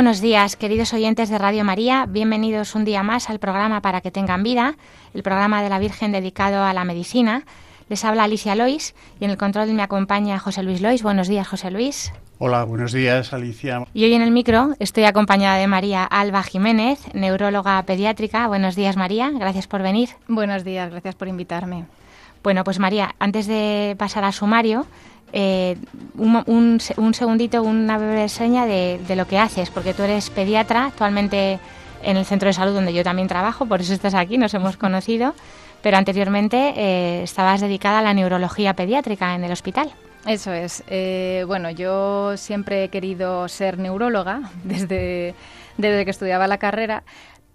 Buenos días, queridos oyentes de Radio María. Bienvenidos un día más al programa Para que tengan vida, el programa de la Virgen dedicado a la medicina. Les habla Alicia Lois y en el control me acompaña José Luis Lois. Buenos días, José Luis. Hola, buenos días, Alicia. Y hoy en el micro estoy acompañada de María Alba Jiménez, neuróloga pediátrica. Buenos días, María. Gracias por venir. Buenos días, gracias por invitarme. Bueno, pues María, antes de pasar al sumario, eh, un, segundito, una breve reseña de, lo que haces, porque tú eres pediatra actualmente en el centro de salud donde yo también trabajo, por eso estás aquí, nos hemos conocido, pero anteriormente eh, estabas dedicada a la neurología pediátrica en el hospital. Eso es. Eh, bueno, yo siempre he querido ser neuróloga desde, desde que estudiaba la carrera,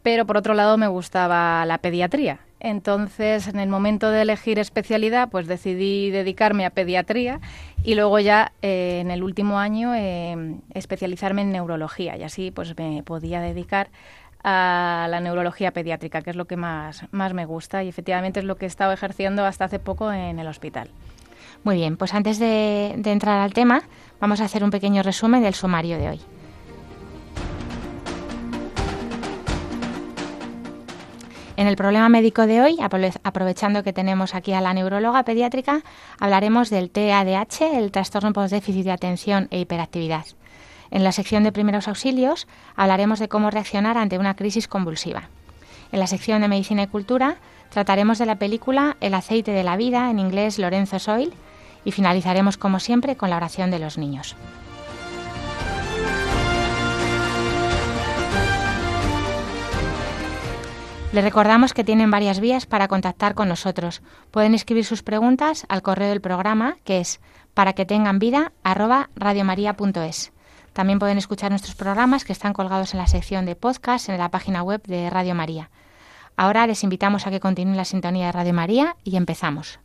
pero por otro lado me gustaba la pediatría. Entonces, en el momento de elegir especialidad, pues decidí dedicarme a pediatría y luego ya eh, en el último año eh, especializarme en neurología y así pues me podía dedicar a la neurología pediátrica, que es lo que más, más me gusta y efectivamente es lo que he estado ejerciendo hasta hace poco en el hospital. Muy bien, pues antes de entrar al tema, vamos a hacer un pequeño resumen del sumario de hoy. En el problema médico de hoy, aprovechando que tenemos aquí a la neuróloga pediátrica, hablaremos del TADH, el trastorno por déficit de atención e hiperactividad. En la sección de primeros auxilios hablaremos de cómo reaccionar ante una crisis convulsiva. En la sección de medicina y cultura trataremos de la película El aceite de la vida, en inglés Lorenzo Soil, y finalizaremos como siempre con la oración de los niños. Les recordamos que tienen varias vías para contactar con nosotros. Pueden escribir sus preguntas al correo del programa, que es para que tengan vida radiomaria.es. También pueden escuchar nuestros programas que están colgados en la sección de podcast en la página web de Radio María. Ahora les invitamos a que continúen la sintonía de Radio María y empezamos.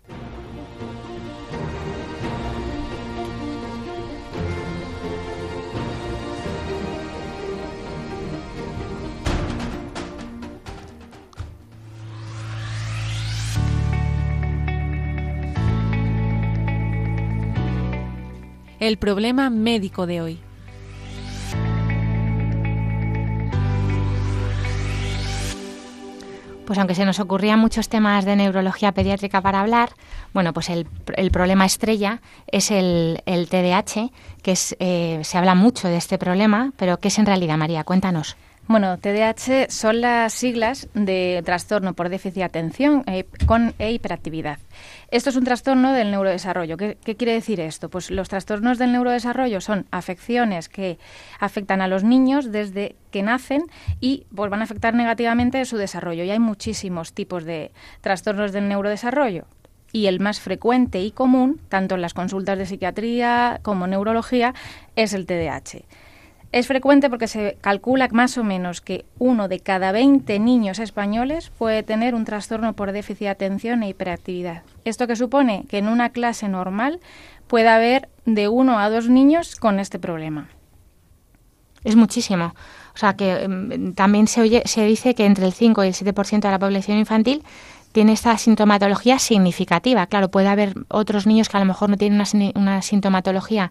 El problema médico de hoy. Pues aunque se nos ocurrían muchos temas de neurología pediátrica para hablar, bueno, pues el, problema estrella es el, el TDAH, que es, eh, se habla mucho de este problema, pero ¿qué es en realidad, María? Cuéntanos. Bueno, TDAH son las siglas de trastorno por déficit de atención e, con e hiperactividad. Esto es un trastorno del neurodesarrollo. ¿Qué, quiere decir esto? Pues los trastornos del neurodesarrollo son afecciones que afectan a los niños desde que nacen y pues, van a afectar negativamente su desarrollo. Y hay muchísimos tipos de trastornos del neurodesarrollo y el más frecuente y común, tanto en las consultas de psiquiatría como neurología, es el TDAH. Es frecuente porque se calcula más o menos que uno de cada 20 niños españoles puede tener un trastorno por déficit de atención e hiperactividad. Esto que supone que en una clase normal puede haber de uno a dos niños con este problema. Es muchísimo. O sea que em, también se, oye, se dice que entre el 5 y el 7% de la población infantil tiene esta sintomatología significativa. Claro, puede haber otros niños que a lo mejor no tienen una, una sintomatología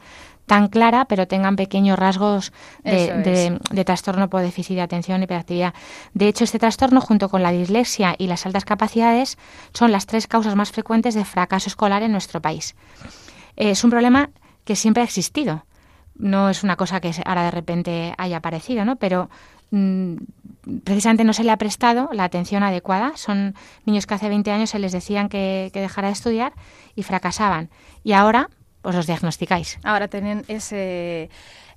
tan clara, pero tengan pequeños rasgos de, trastorno por déficit de atención y hiperactividad. De hecho, este trastorno, junto con la dislexia y las altas capacidades, son las tres causas más frecuentes de fracaso escolar en nuestro país. Es un problema que siempre ha existido. No es una cosa que ahora de repente haya aparecido, ¿no? Pero mm, precisamente no se le ha prestado la atención adecuada. Son niños que hace 20 años se les decían que, que dejara de estudiar y fracasaban. Y ahora os los diagnosticáis. Ahora tienen ese,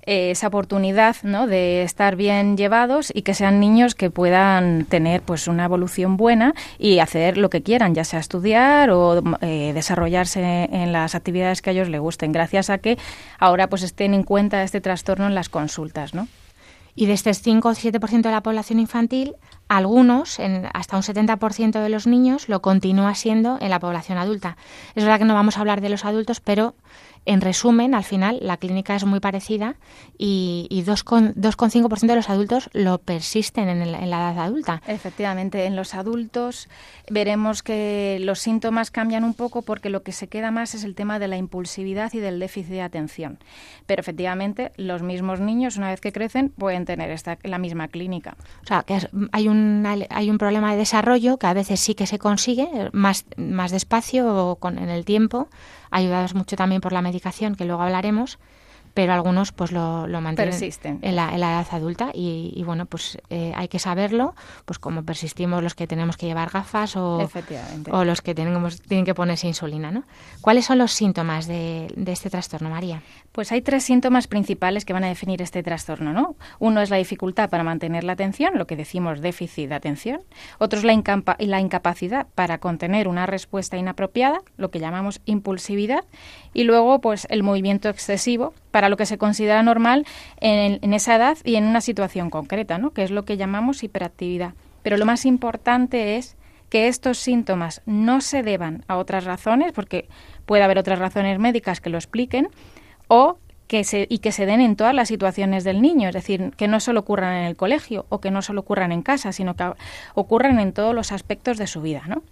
esa oportunidad ¿no? de estar bien llevados y que sean niños que puedan tener pues una evolución buena y hacer lo que quieran, ya sea estudiar o eh, desarrollarse en las actividades que a ellos les gusten, gracias a que ahora pues estén en cuenta este trastorno en las consultas, ¿no? Y de este 5 o 7% de la población infantil, algunos, en hasta un 70% de los niños, lo continúa siendo en la población adulta. Es verdad que no vamos a hablar de los adultos, pero en resumen, al final, la clínica es muy parecida y, y 2,5% de los adultos lo persisten en, la edad adulta. Efectivamente, en los adultos veremos que los síntomas cambian un poco porque lo que se queda más es el tema de la impulsividad y del déficit de atención. Pero efectivamente, los mismos niños, una vez que crecen, pueden tener esta, la misma clínica. O sea, que hay un, hay un problema de desarrollo que a veces sí que se consigue más, más despacio o con, en el tiempo ayudados mucho también por la medicación, que luego hablaremos, pero algunos pues lo, lo mantienen en la, edad adulta y, bueno pues eh, hay que saberlo pues como persistimos los que tenemos que llevar gafas o, o los que tenemos tienen que ponerse insulina ¿no? ¿cuáles son los síntomas de, de, este trastorno María? Pues hay tres síntomas principales que van a definir este trastorno ¿no? uno es la dificultad para mantener la atención lo que decimos déficit de atención otro es la, la incapacidad para contener una respuesta inapropiada lo que llamamos impulsividad y luego pues el movimiento excesivo para lo que se considera normal en, esa edad y en una situación concreta, ¿no? que es lo que llamamos hiperactividad. Pero lo más importante es que estos síntomas no se deban a otras razones, porque puede haber otras razones médicas que lo expliquen, o que se, y que se den en todas las situaciones del niño, es decir, que no solo ocurran en el colegio o que no solo ocurran en casa, sino que ocurran en todos los aspectos de su vida, ¿no?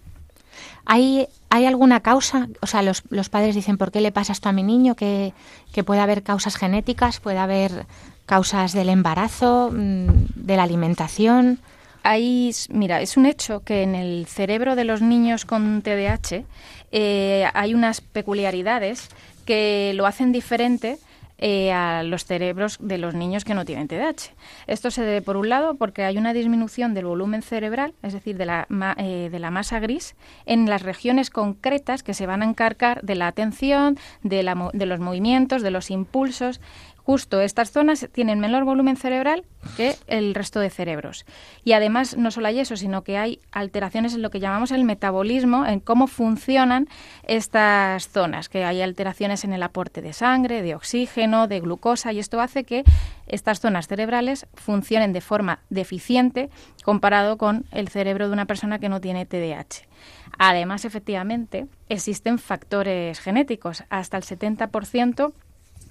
¿Hay, ¿Hay alguna causa? O sea, los, los padres dicen, ¿por qué le pasa esto a mi niño? Que, que puede haber causas genéticas, puede haber causas del embarazo, mm, de la alimentación. Ahí, mira, es un hecho que en el cerebro de los niños con TDAH eh, hay unas peculiaridades que lo hacen diferente eh, a los cerebros de los niños que no tienen TDAH. Esto se debe, por un lado, porque hay una disminución del volumen cerebral, es decir, de la, eh, de la masa gris, en las regiones concretas que se van a encargar de la atención, de, la, de los movimientos, de los impulsos Justo estas zonas tienen menor volumen cerebral que el resto de cerebros. Y además no solo hay eso, sino que hay alteraciones en lo que llamamos el metabolismo, en cómo funcionan estas zonas, que hay alteraciones en el aporte de sangre, de oxígeno, de glucosa, y esto hace que estas zonas cerebrales funcionen de forma deficiente comparado con el cerebro de una persona que no tiene TDAH. Además, efectivamente, existen factores genéticos. Hasta el 70%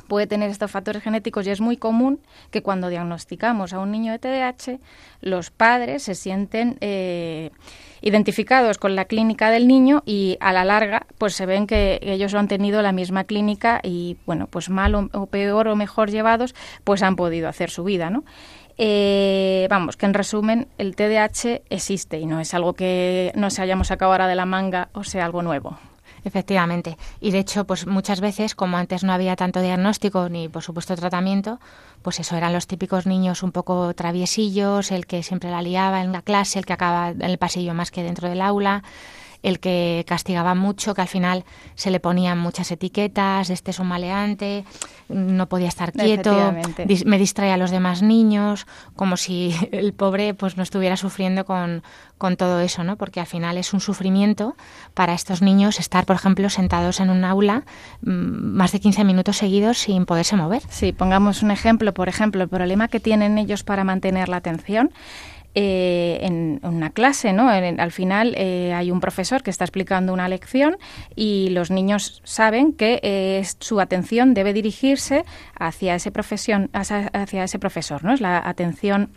puede tener estos factores genéticos y es muy común que cuando diagnosticamos a un niño de TDAH, los padres se sienten eh, identificados con la clínica del niño y a la larga pues se ven que ellos han tenido la misma clínica y bueno, pues mal o, peor o mejor llevados, pues han podido hacer su vida, ¿no? Eh, vamos, que en resumen, el TDAH existe y no es algo que no se hayamos sacado ahora de la manga o sea algo nuevo. Efectivamente. Y de hecho, pues muchas veces, como antes no había tanto diagnóstico ni, por supuesto, tratamiento, pues eso eran los típicos niños un poco traviesillos, el que siempre la liaba en la clase, el que acaba en el pasillo más que dentro del aula el que castigaba mucho, que al final se le ponían muchas etiquetas, este es un maleante, no podía estar quieto, me distrae a los demás niños, como si el pobre pues no estuviera sufriendo con, con todo eso, ¿no? Porque al final es un sufrimiento para estos niños estar, por ejemplo, sentados en un aula mm, más de 15 minutos seguidos sin poderse mover. Sí, pongamos un ejemplo, por ejemplo, el problema que tienen ellos para mantener la atención eh, en una clase, ¿no? al final eh, hay un profesor que está explicando una lección y los niños saben que eh, su atención debe dirigirse hacia ese profesión, hacia ese profesor, ¿no? Es la atención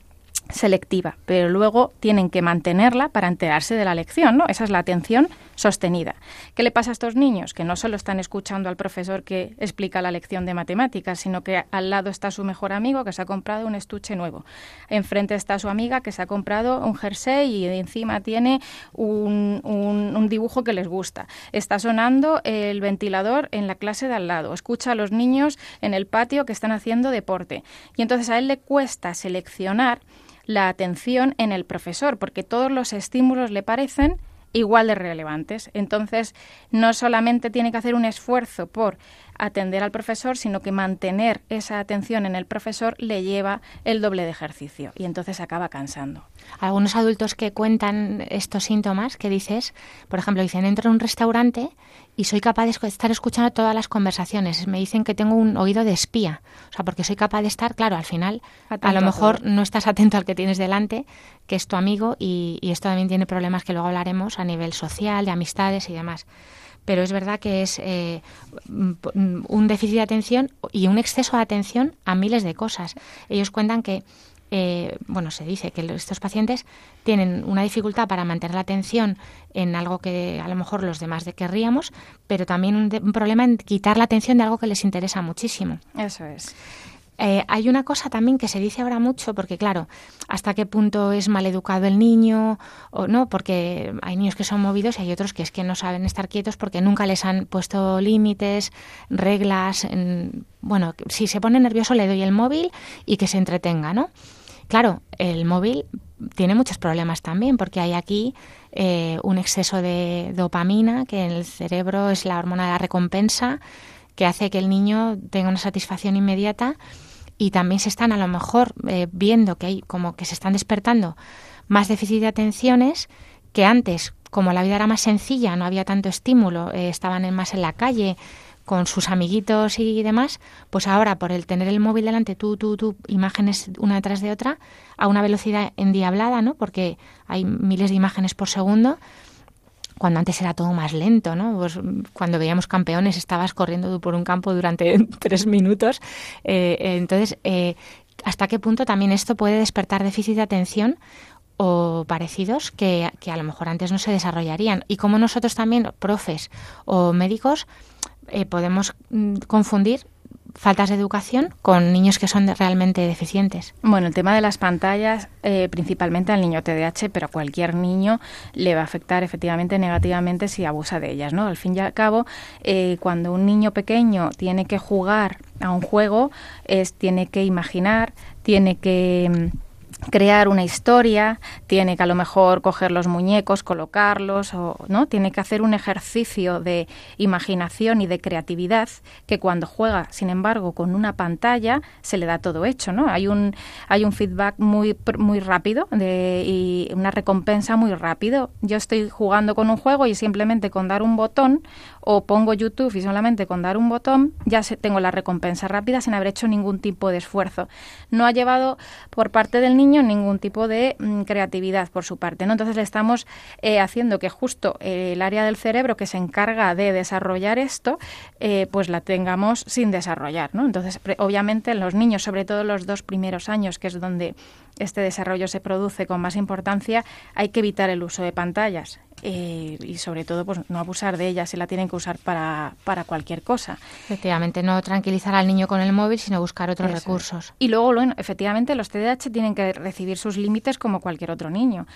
selectiva, pero luego tienen que mantenerla para enterarse de la lección, ¿no? Esa es la atención sostenida. ¿Qué le pasa a estos niños? Que no solo están escuchando al profesor que explica la lección de matemáticas, sino que al lado está su mejor amigo que se ha comprado un estuche nuevo. Enfrente está su amiga que se ha comprado un jersey y encima tiene un, un dibujo que les gusta. Está sonando el ventilador en la clase de al lado. Escucha a los niños en el patio que están haciendo deporte. Y entonces a él le cuesta seleccionar la atención en el profesor, porque todos los estímulos le parecen igual de relevantes. Entonces, no solamente tiene que hacer un esfuerzo por atender al profesor, sino que mantener esa atención en el profesor le lleva el doble de ejercicio y entonces acaba cansando. Algunos adultos que cuentan estos síntomas que dices, por ejemplo, dicen, entro en un restaurante y soy capaz de estar escuchando todas las conversaciones. Me dicen que tengo un oído de espía, o sea, porque soy capaz de estar, claro, al final, a lo mejor no estás atento al que tienes delante, que es tu amigo, y, y esto también tiene problemas que luego hablaremos a nivel social, de amistades y demás pero es verdad que es eh, un déficit de atención y un exceso de atención a miles de cosas. Ellos cuentan que, eh, bueno, se dice que estos pacientes tienen una dificultad para mantener la atención en algo que a lo mejor los demás querríamos, pero también un, un problema en quitar la atención de algo que les interesa muchísimo. Eso es. Eh, hay una cosa también que se dice ahora mucho, porque claro, hasta qué punto es mal educado el niño o no, porque hay niños que son movidos y hay otros que es que no saben estar quietos porque nunca les han puesto límites, reglas. bueno, si se pone nervioso le doy el móvil y que se entretenga, ¿no? Claro, el móvil tiene muchos problemas también, porque hay aquí eh, un exceso de dopamina, que en el cerebro es la hormona de la recompensa, que hace que el niño tenga una satisfacción inmediata y también se están a lo mejor eh, viendo que hay como que se están despertando más déficit de atenciones que antes, como la vida era más sencilla, no había tanto estímulo, eh, estaban más en la calle con sus amiguitos y demás, pues ahora por el tener el móvil delante, tú, tú, tú, imágenes una detrás de otra, a una velocidad endiablada, ¿no? Porque hay miles de imágenes por segundo, cuando antes era todo más lento, ¿no? Pues cuando veíamos campeones estabas corriendo por un campo durante tres minutos. Eh, eh, entonces, eh, ¿hasta qué punto también esto puede despertar déficit de atención o parecidos que, que, a lo mejor antes no se desarrollarían? Y como nosotros también, profes o médicos, podemos mm, confundir faltas de educación con niños que son realmente deficientes? Bueno, el tema de las pantallas, eh, principalmente al niño TDAH, pero a cualquier niño le va a afectar efectivamente negativamente si abusa de ellas, ¿no? Al fin y al cabo, eh, cuando un niño pequeño tiene que jugar a un juego, es tiene que imaginar, tiene que mm, crear una historia, tiene que a lo mejor coger los muñecos, colocarlos, o, ¿no? Tiene que hacer un ejercicio de imaginación y de creatividad que cuando juega, sin embargo, con una pantalla se le da todo hecho, ¿no? Hay un hay un feedback muy muy rápido de, y una recompensa muy rápido. Yo estoy jugando con un juego y simplemente con dar un botón o pongo YouTube y solamente con dar un botón ya tengo la recompensa rápida sin haber hecho ningún tipo de esfuerzo. No ha llevado por parte del niño ningún tipo de mm, creatividad por su parte. ¿no? Entonces le estamos eh, haciendo que justo eh, el área del cerebro que se encarga de desarrollar esto, eh, pues la tengamos sin desarrollar. ¿no? Entonces, obviamente, en los niños, sobre todo los dos primeros años, que es donde este desarrollo se produce con más importancia, hay que evitar el uso de pantallas. Eh, y sobre todo pues no abusar de ellas si la tienen que usar para, para cualquier cosa. Efectivamente, no tranquilizar al niño con el móvil, sino buscar otros recursos. Y luego, bueno, efectivamente, los TDAH tienen que recibir sus límites como cualquier otro niño.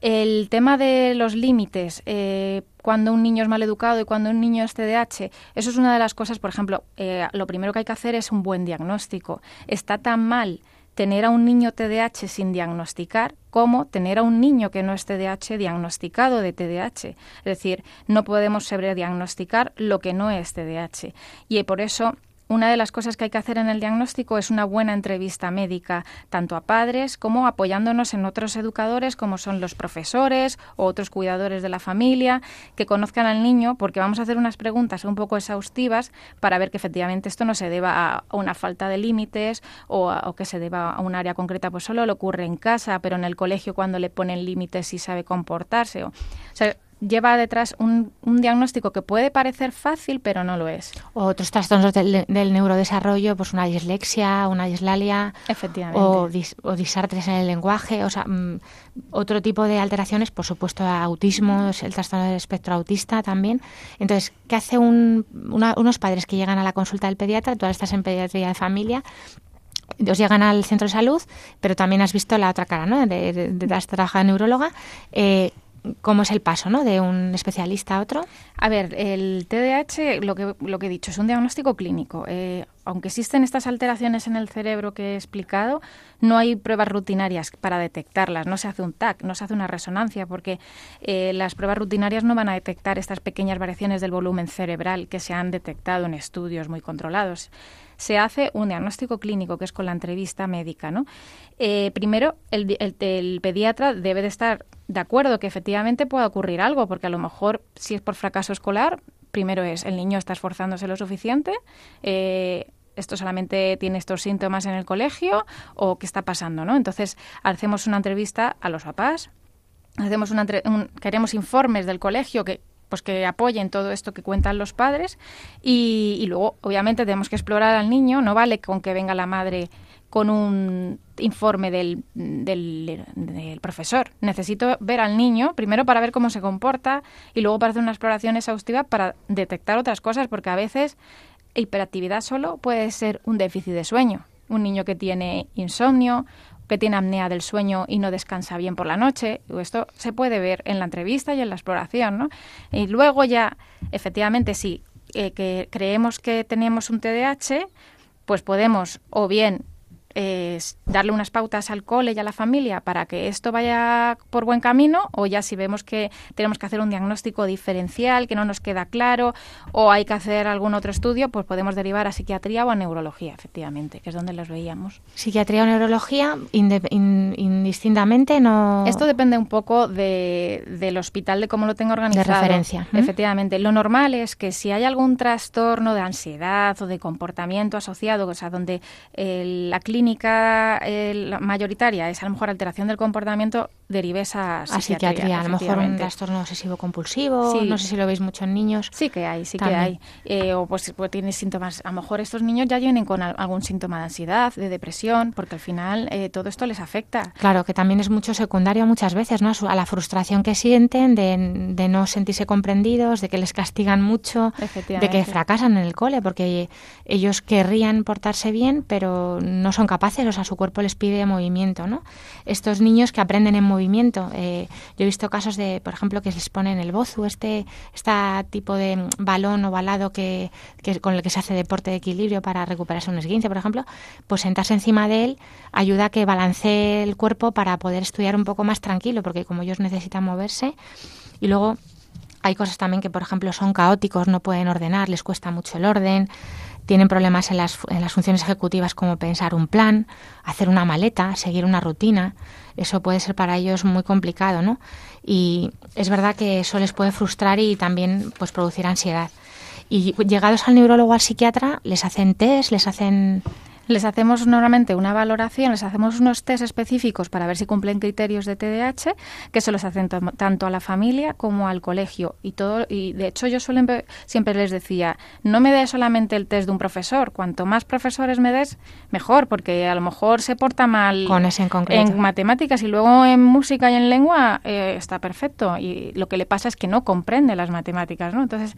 El tema de los límites, eh, cuando un niño es mal educado y cuando un niño es TDAH, eso es una de las cosas, por ejemplo, eh, lo primero que hay que hacer es un buen diagnóstico. Está tan mal tener a un niño TDAH sin diagnosticar como tener a un niño que no es TDAH diagnosticado de TDAH. Es decir, no podemos diagnosticar lo que no es TDAH. Y por eso una de las cosas que hay que hacer en el diagnóstico es una buena entrevista médica, tanto a padres como apoyándonos en otros educadores como son los profesores o otros cuidadores de la familia, que conozcan al niño, porque vamos a hacer unas preguntas un poco exhaustivas para ver que efectivamente esto no se deba a una falta de límites o, que se deba a un área concreta, pues solo le ocurre en casa, pero en el colegio cuando le ponen límites sí sabe comportarse. O, o sea, lleva detrás un, un, diagnóstico que puede parecer fácil, pero no lo es. otros trastornos del, neurodesarrollo, pues una dislexia, una dislalia, o, o disartres en el lenguaje, o sea, mm, otro tipo de alteraciones, por supuesto, autismo, el trastorno del espectro autista también. Entonces, ¿qué hace un, unos padres que llegan a la consulta del pediatra? Tú estás en pediatría de familia, os llegan al centro de salud, pero también has visto la otra cara, ¿no? De, de, de, de neuróloga. Eh, cómo es el paso, ¿no? De un especialista a otro. A ver, el TDAH, lo que, lo que he dicho, es un diagnóstico clínico. Eh, aunque existen estas alteraciones en el cerebro que he explicado, no hay pruebas rutinarias para detectarlas. No se hace un TAC, no se hace una resonancia, porque eh, las pruebas rutinarias no van a detectar estas pequeñas variaciones del volumen cerebral que se han detectado en estudios muy controlados. Se hace un diagnóstico clínico, que es con la entrevista médica. ¿no? Eh, primero, el, el pediatra debe de estar de acuerdo que efectivamente pueda ocurrir algo, porque a lo mejor si es por fracaso escolar, primero es el niño está esforzándose lo suficiente, eh, esto solamente tiene estos síntomas en el colegio o qué está pasando, ¿no? Entonces hacemos una entrevista a los papás, hacemos una queremos informes del colegio que pues que apoyen todo esto que cuentan los padres y, y luego obviamente tenemos que explorar al niño no vale con que venga la madre con un informe del, del, profesor. Necesito ver al niño, primero para ver cómo se comporta y luego para hacer una exploración exhaustiva para detectar otras cosas, porque a veces hiperactividad solo puede ser un déficit de sueño. Un niño que tiene insomnio, que tiene apnea del sueño y no descansa bien por la noche. Esto se puede ver en la entrevista y en la exploración, ¿no? Y luego ya, efectivamente, si eh, que creemos que tenemos un TDAH, pues podemos o bien darle unas pautas al cole y a la familia para que esto vaya por buen camino o ya si vemos que tenemos que hacer un diagnóstico diferencial que no nos queda claro o hay que hacer algún otro estudio, pues podemos derivar a psiquiatría o a neurología, efectivamente, que es donde los veíamos. Psiquiatría o neurología, indistintamente, no... Esto depende un poco de, del hospital, de cómo lo tenga organizado. De referencia. Efectivamente. Lo normal es que si hay algún trastorno de ansiedad o de comportamiento asociado, o sea, donde la clínica clínica mayoritaria es a lo mejor alteración del comportamiento, derives a psiquiatría. a lo mejor un trastorno obsesivo compulsivo, no sé si lo veis mucho en niños. Sí que hay, sí que hay. Eh, o pues, pues tiene síntomas, a lo mejor estos niños ya vienen con algún síntoma de ansiedad, de depresión, porque al final eh, todo esto les afecta. Claro, que también es mucho secundario muchas veces, ¿no? A la frustración que sienten de, de no sentirse comprendidos, de que les castigan mucho, de que fracasan en el cole, porque ellos querrían portarse bien, pero no son capaces capaces, o sea, su cuerpo les pide movimiento, ¿no? Estos niños que aprenden en movimiento, eh, yo he visto casos de, por ejemplo, que les ponen el bozu, este, este tipo de balón ovalado que, que, con el que se hace deporte de equilibrio para recuperarse un esguince, por ejemplo, pues sentarse encima de él ayuda a que balancee el cuerpo para poder estudiar un poco más tranquilo, porque como ellos necesitan moverse, y luego hay cosas también que, por ejemplo, son caóticos, no pueden ordenar, les cuesta mucho el orden tienen problemas en las, en las funciones ejecutivas como pensar un plan, hacer una maleta, seguir una rutina. Eso puede ser para ellos muy complicado, ¿no? Y es verdad que eso les puede frustrar y también pues producir ansiedad. Y llegados al neurólogo al psiquiatra, les hacen test, les hacen les hacemos normalmente una valoración, les hacemos unos test específicos para ver si cumplen criterios de TDAH, que se los hacen tanto a la familia como al colegio. Y todo y de hecho yo suelen siempre les decía, no me des solamente el test de un profesor, cuanto más profesores me des, mejor, porque a lo mejor se porta mal Con ese en, matemáticas y luego en música y en lengua eh, está perfecto. Y lo que le pasa es que no comprende las matemáticas, ¿no? Entonces,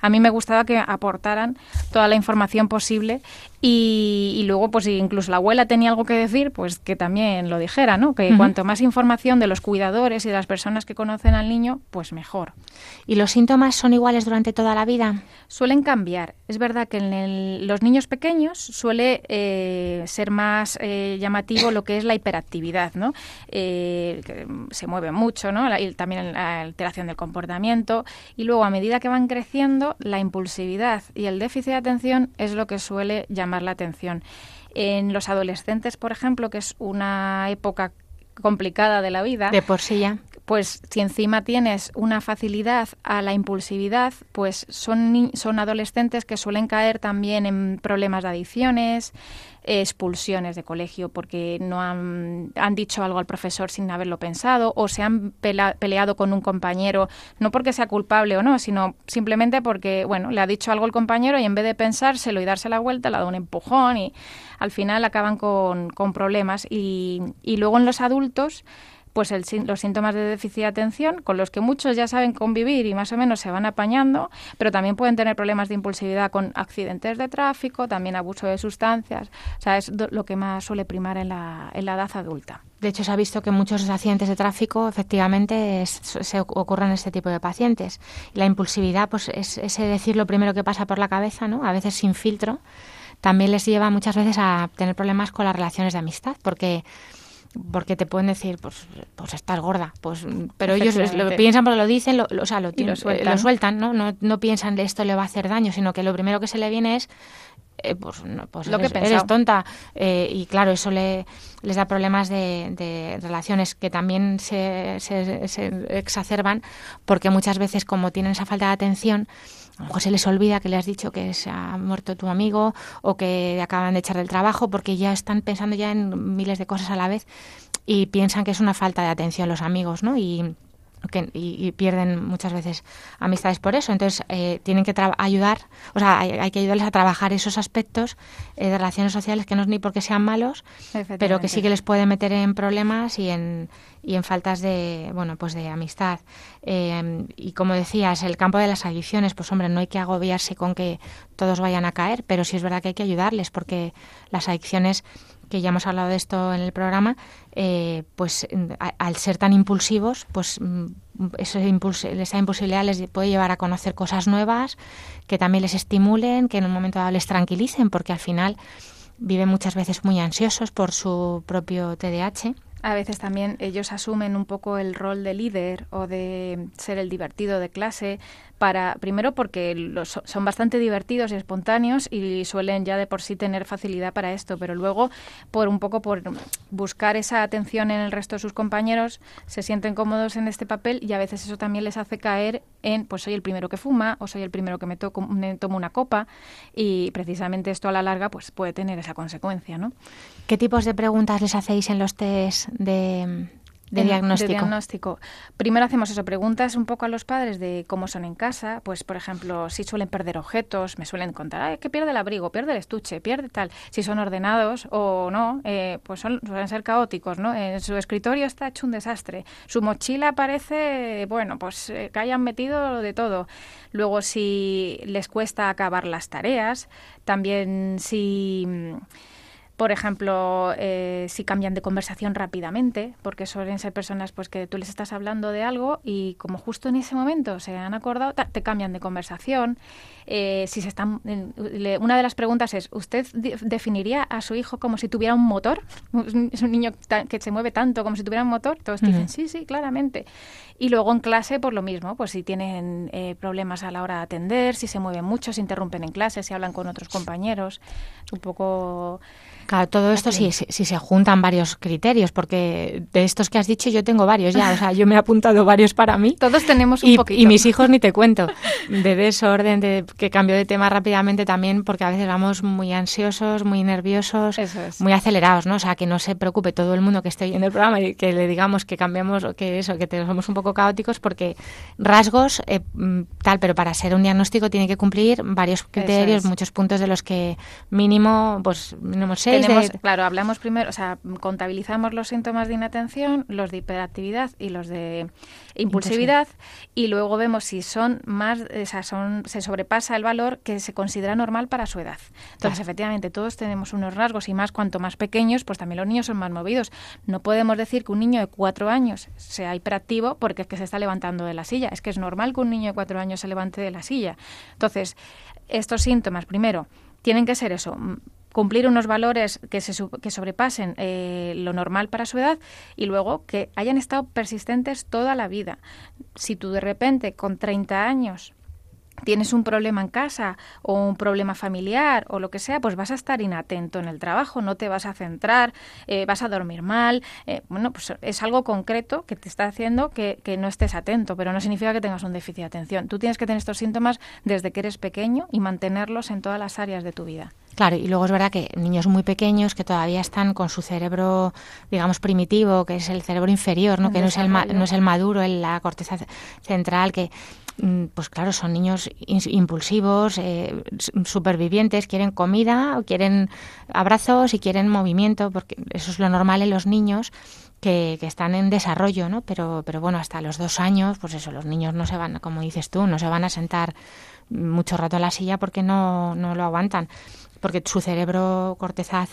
a mí me gustaba que aportaran toda la información posible y, luego, pues incluso la abuela tenía algo que decir, pues que también lo dijera, ¿no? Que cuanto más información de los cuidadores y de las personas que conocen al niño, pues mejor. ¿Y los síntomas son iguales durante toda la vida? Suelen cambiar. Es verdad que en los niños pequeños suele eh, ser más eh, llamativo lo que es la hiperactividad, ¿no? Eh, que se mueve mucho, ¿no? y también la alteración del comportamiento. Y luego, a medida que van creciendo, la impulsividad y el déficit de atención es lo que suele llamar la atención. En los adolescentes, por ejemplo, que es una época complicada de la vida. De por sí ya. Pues si encima tienes una facilidad a la impulsividad, pues son, son adolescentes que suelen caer también en problemas de adicciones, expulsiones de colegio porque no han, han dicho algo al profesor sin haberlo pensado o se han peleado con un compañero, no porque sea culpable o no, sino simplemente porque, bueno, le ha dicho algo el compañero y en vez de pensárselo y darse la vuelta, le ha dado un empujón y al final acaban con, con problemas. Y, y luego en los adultos, pues los síntomas de déficit de atención, con los que muchos ya saben convivir y más o menos se van apañando, pero también pueden tener problemas de impulsividad con accidentes de tráfico, también abuso de sustancias. O sea, es lo que más suele primar en la, edad adulta. De hecho, se ha visto que muchos accidentes de tráfico efectivamente se ocurren en este tipo de pacientes. La impulsividad, pues es ese decir lo primero que pasa por la cabeza, ¿no? A veces sin filtro, también les lleva muchas veces a tener problemas con las relaciones de amistad, porque porque te pueden decir, pues, pues estás gorda, pues, pero ellos lo piensan porque lo dicen, lo, o sea, lo, lo, sueltan. lo, sueltan. ¿no? ¿no? No piensan esto le va a hacer daño, sino que lo primero que se le viene es eh, pues, pues lo eres, que eres tonta. Eh, y claro, eso le, les da problemas de, de relaciones que también se, se, se, exacerban porque muchas veces como tienen esa falta de atención, a lo mejor se les olvida que le has dicho que se ha muerto tu amigo o que acaban de echar del trabajo porque ya están pensando ya en miles de cosas a la vez y piensan que es una falta de atención los amigos, ¿no? Y, y, pierden muchas veces amistades por eso. Entonces, eh, tienen que ayudar, o sea, hay, que ayudarles a trabajar esos aspectos eh, de relaciones sociales que no es ni porque sean malos, pero que sí que les puede meter en problemas y en, y en faltas de, bueno, pues de amistad. Eh, y como decías, el campo de las adicciones, pues hombre, no hay que agobiarse con que todos vayan a caer, pero sí es verdad que hay que ayudarles porque las adicciones que ya hemos hablado de esto en el programa, eh, pues al ser tan impulsivos, pues mm, esa impulsibilidad les puede llevar a conocer cosas nuevas, que también les estimulen, que en un momento dado les tranquilicen, porque al final viven muchas veces muy ansiosos por su propio TDAH. A veces también ellos asumen un poco el rol de líder o de ser el divertido de clase, para primero porque los, son bastante divertidos y espontáneos y suelen ya de por sí tener facilidad para esto, pero luego por un poco por buscar esa atención en el resto de sus compañeros se sienten cómodos en este papel y a veces eso también les hace caer en pues soy el primero que fuma o soy el primero que me, me tomo una copa y precisamente esto a la larga pues puede tener esa consecuencia, ¿no? ¿Qué tipos de preguntas les hacéis en los test de de diagnóstico. Primero hacemos eso, preguntas un poco a los padres de cómo son en casa, pues por ejemplo, si suelen perder objetos, me suelen contar, Ay, que pierde el abrigo, pierde el estuche, pierde tal, si son ordenados o no, eh, pues son, suelen ser caóticos, ¿no? En su escritorio está hecho un desastre, su mochila parece, bueno, pues eh, que hayan metido de todo. Luego si les cuesta acabar las tareas, también si por ejemplo, eh, si cambian de conversación rápidamente, porque suelen ser personas pues que tú les estás hablando de algo y como justo en ese momento se han acordado, te cambian de conversación. Eh, si se están, una de las preguntas es, ¿usted definiría a su hijo como si tuviera un motor? Es un niño que se mueve tanto como si tuviera un motor. Todos dicen, sí, sí, claramente. Y luego en clase, por lo mismo, pues si tienen eh, problemas a la hora de atender, si se mueven mucho, se interrumpen en clase, si hablan con otros compañeros, un poco Claro, todo esto si, si, se juntan varios criterios, porque de estos que has dicho yo tengo varios ya, o sea, yo me he apuntado varios para mí. Todos tenemos un y, poquito. Y mis hijos ni te cuento, de desorden, de que cambio de tema rápidamente también, porque a veces vamos muy ansiosos, muy nerviosos, muy acelerados, ¿no? O sea, que no se preocupe todo el mundo que esté oyendo el programa y que le digamos que cambiamos, que eso, que somos un poco caóticos, porque rasgos, eh, mm, tal, pero para ser un diagnóstico tiene que cumplir varios criterios, muchos puntos de los que mínimo, pues mínimo sé claro, hablamos primero, o sea, contabilizamos los síntomas de inatención, los de hiperactividad y los de impulsividad y luego vemos si son más, o sea, son, se sobrepasa el valor que se considera normal para su edad. Entonces, efectivamente, todos tenemos unos rasgos y más cuanto más pequeños, pues también los niños son más movidos. No podemos decir que un niño de cuatro años sea hiperactivo porque es que se está levantando de la silla. Es que es normal que un niño de cuatro años se levante de la silla. Entonces, estos síntomas, primero, tienen que ser eso, cumplir unos valores que, se, que sobrepasen eh, lo normal para su edad y luego que hayan estado persistentes toda la vida. Si tú de repente con 30 años tienes un problema en casa o un problema familiar o lo que sea, pues vas a estar inatento en el trabajo, no te vas a centrar, eh, vas a dormir mal. Eh, bueno, pues es algo concreto que te está haciendo que, que, no estés atento, pero no significa que tengas un déficit de atención. Tú tienes que tener estos síntomas desde que eres pequeño y mantenerlos en todas las áreas de tu vida. Claro, y luego es verdad que niños muy pequeños que todavía están con su cerebro, digamos, primitivo, que es el cerebro inferior, ¿no? que no es, el no es el maduro, en la corteza central, que mm, pues claro, son niños impulsivos, eh, supervivientes, quieren comida, quieren abrazos y quieren movimiento, porque eso es lo normal en los niños que, están en desarrollo, ¿no? Pero, pero bueno, hasta los dos años, pues eso, los niños no se van, como dices tú, no se van a sentar mucho rato en la silla porque no, no lo aguantan porque su cerebro corteza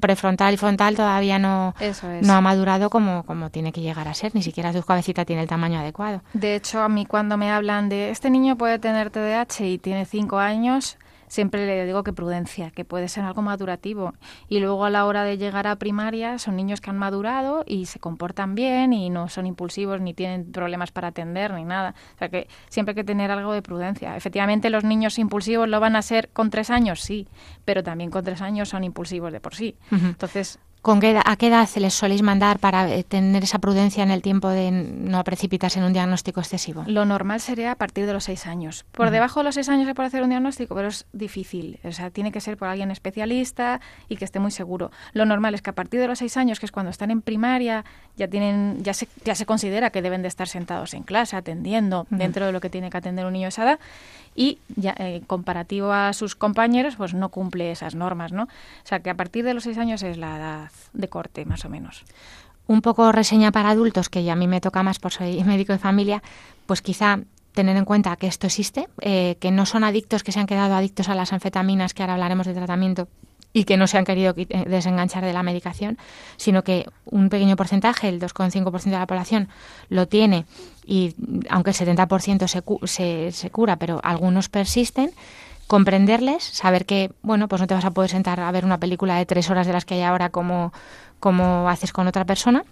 prefrontal y frontal todavía no, no ha madurado como, como tiene que llegar a ser, ni siquiera su cabecita tiene el tamaño adecuado. De hecho, a mí cuando me hablan de este niño puede tener TDAH y tiene cinco años, siempre le digo que prudencia, que puede ser algo madurativo. Y luego a la hora de llegar a primaria son niños que han madurado y se comportan bien y no son impulsivos ni tienen problemas para atender ni nada. O sea que siempre hay que tener algo de prudencia. Efectivamente los niños impulsivos lo van a ser con tres años, sí, pero también con tres años son impulsivos de por sí. Entonces ¿Con qué, ¿A qué edad se les soléis mandar para eh, tener esa prudencia en el tiempo de no precipitarse en un diagnóstico excesivo? Lo normal sería a partir de los seis años. Por debajo de los seis años se puede hacer un diagnóstico, pero es difícil. O sea, tiene que ser por alguien especialista y que esté muy seguro. Lo normal es que a partir de los seis años, que es cuando están en primaria, ya tienen, ya se, ya se considera que deben de estar sentados en clase, atendiendo dentro de lo que tiene que atender un niño de esa edad y ya, eh, comparativo a sus compañeros, pues no cumple esas normas, ¿no? O sea, que a partir de los seis años es la edad de corte, más o menos. Un poco reseña para adultos, que a mí me toca más por soy médico de familia, pues quizá tener en cuenta que esto existe, eh, que no son adictos que se han quedado adictos a las anfetaminas, que ahora hablaremos de tratamiento, y que no se han querido eh, desenganchar de la medicación, sino que un pequeño porcentaje, el 2,5% de la población, lo tiene y aunque el 70% se, se, se cura, pero algunos persisten, comprenderles, saber que, bueno, pues no te vas a poder sentar a ver una película de tres horas de las que hay ahora como, como haces con otra persona,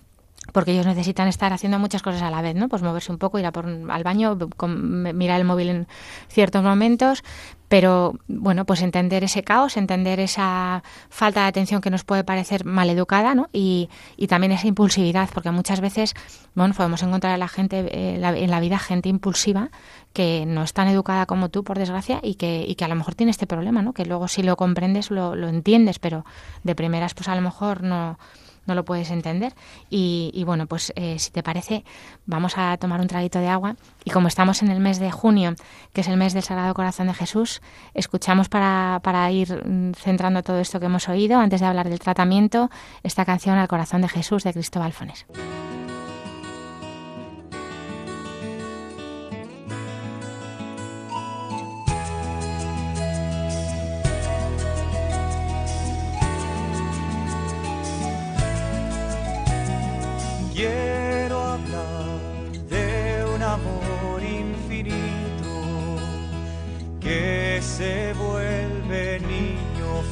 porque ellos necesitan estar haciendo muchas cosas a la vez, ¿no? Pues moverse un poco, ir a por, al baño, mirar el móvil en ciertos momentos, pero bueno, pues entender ese caos, entender esa falta de atención que nos puede parecer maleducada, ¿no? Y, y también esa impulsividad, porque muchas veces, bueno, podemos encontrar a la gente eh, en la vida gente impulsiva que no es tan educada como tú, por desgracia, y que, y que a lo mejor tiene este problema, ¿no? Que luego si lo comprendes lo, lo entiendes, pero de primeras pues a lo mejor no no lo puedes entender. Y, bueno, pues eh, si te parece, vamos a tomar un traguito de agua. Y como estamos en el mes de junio, que es el mes del Sagrado Corazón de Jesús, escuchamos para, para ir mm, centrando todo esto que hemos oído, antes de hablar del tratamiento, esta canción Al Corazón de Jesús de Cristóbal Fones.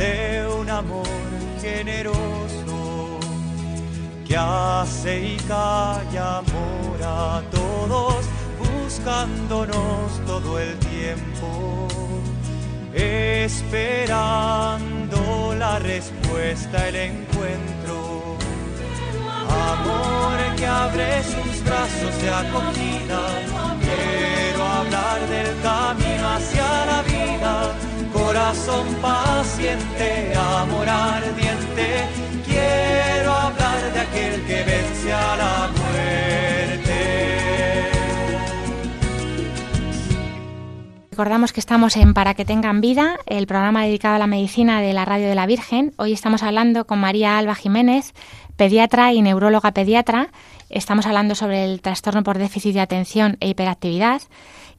De un amor generoso que hace y calla amor a todos, buscándonos todo el tiempo, esperando la respuesta, el encuentro. Amor que abre sus brazos de acogida, corazón paciente, amor ardiente, quiero hablar de aquel que vence a la muerte. Recordamos que estamos en Para que tengan vida, el programa dedicado a la medicina de la Radio de la Virgen. Hoy estamos hablando con María Alba Jiménez, pediatra y neuróloga pediatra, Estamos hablando sobre el trastorno por déficit de atención e hiperactividad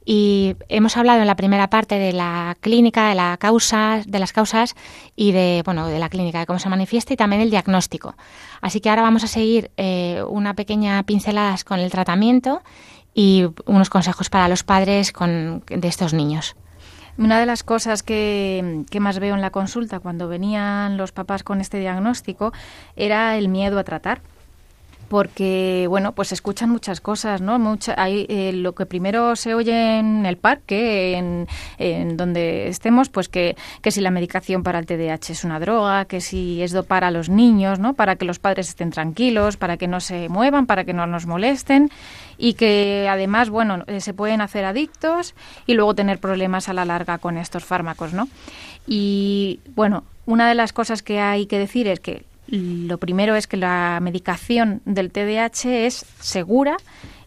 y hemos hablado en la primera parte de la clínica, de la causa, de las causas y de bueno de la clínica, de cómo se manifiesta y también el diagnóstico. Así que ahora vamos a seguir eh, una pequeña pinceladas con el tratamiento y unos consejos para los padres con, de estos niños. Una de las cosas que, que, más veo en la consulta cuando venían los papás con este diagnóstico era el miedo a tratar porque bueno pues escuchan muchas cosas no Mucha, hay, eh, lo que primero se oye en el parque en, en, donde estemos pues que, que si la medicación para el TDAH es una droga que si es dopar a los niños no para que los padres estén tranquilos para que no se muevan para que no nos molesten y que además bueno eh, se pueden hacer adictos y luego tener problemas a la larga con estos fármacos no y bueno una de las cosas que hay que decir es que lo primero es que la medicación del TDAH es segura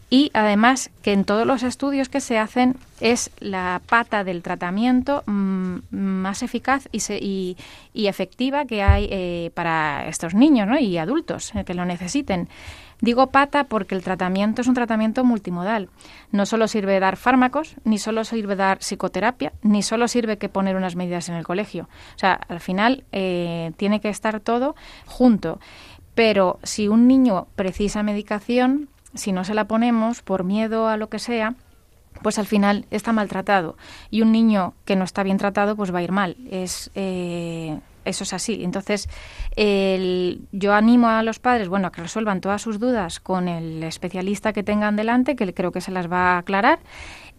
y además que en todos los estudios que se hacen es la pata del tratamiento mm, más eficaz y, y, efectiva que hay eh, para estos niños ¿no? y adultos eh, que lo necesiten. Digo pata porque el tratamiento es un tratamiento multimodal. No solo sirve dar fármacos, ni solo sirve dar psicoterapia, ni solo sirve que poner unas medidas en el colegio. O sea, al final eh, tiene que estar todo junto. Pero si un niño precisa medicación, si no se la ponemos por miedo a lo que sea, pues al final está maltratado. Y un niño que no está bien tratado, pues va a ir mal. Es, eh, eso es así. Entonces, yo animo a los padres, bueno, a que resuelvan todas sus dudas con el especialista que tengan delante, que creo que se las va a aclarar.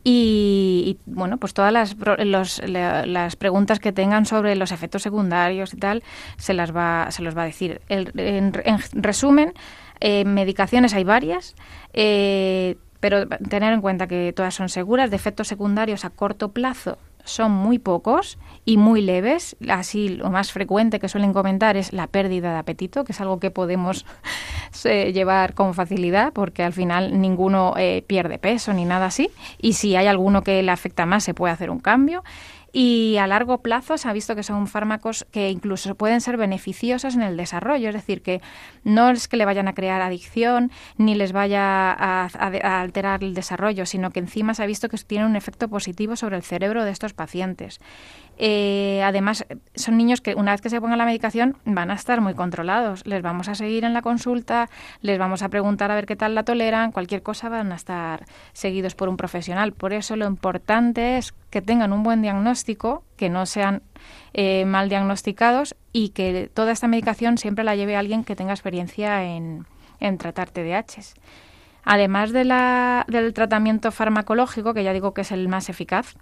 Y, bueno, pues todas las, las preguntas que tengan sobre los efectos secundarios y tal, se las va, se los va a decir. en, resumen, eh, medicaciones hay varias. Eh, pero tener en cuenta que todas son seguras, de efectos secundarios a corto plazo son muy pocos y muy leves. Así, lo más frecuente que suelen comentar es la pérdida de apetito, que es algo que podemos eh, llevar con facilidad, porque al final ninguno eh, pierde peso ni nada así. Y si hay alguno que le afecta más, se puede hacer un cambio y a largo plazo se ha visto que son fármacos que incluso pueden ser beneficiosos en el desarrollo, es decir, que no es que le vayan a crear adicción ni les vaya a, alterar el desarrollo, sino que encima se ha visto que tienen un efecto positivo sobre el cerebro de estos pacientes. Eh, además, son niños que una vez que se pongan la medicación van a estar muy controlados. Les vamos a seguir en la consulta, les vamos a preguntar a ver qué tal la toleran, cualquier cosa van a estar seguidos por un profesional. Por eso lo importante es que tengan un buen diagnóstico, que no sean eh, mal diagnosticados y que toda esta medicación siempre la lleve alguien que tenga experiencia en, en tratar TDAHs. Además de la, del tratamiento farmacológico, que ya digo que es el más eficaz,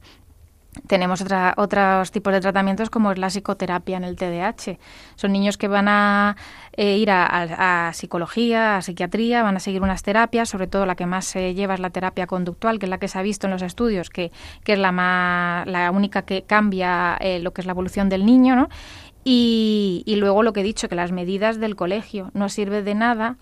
tenemos otra, otros tipos de tratamientos como es la psicoterapia en el TDAH. Son niños que van a eh, ir a, psicología, a psiquiatría, van a seguir unas terapias, sobre todo la que más se lleva es la terapia conductual, que es la que se ha visto en los estudios, que, que es la, más, la única que cambia eh, lo que es la evolución del niño, ¿no? Y, y luego lo que he dicho, que las medidas del colegio no sirve de nada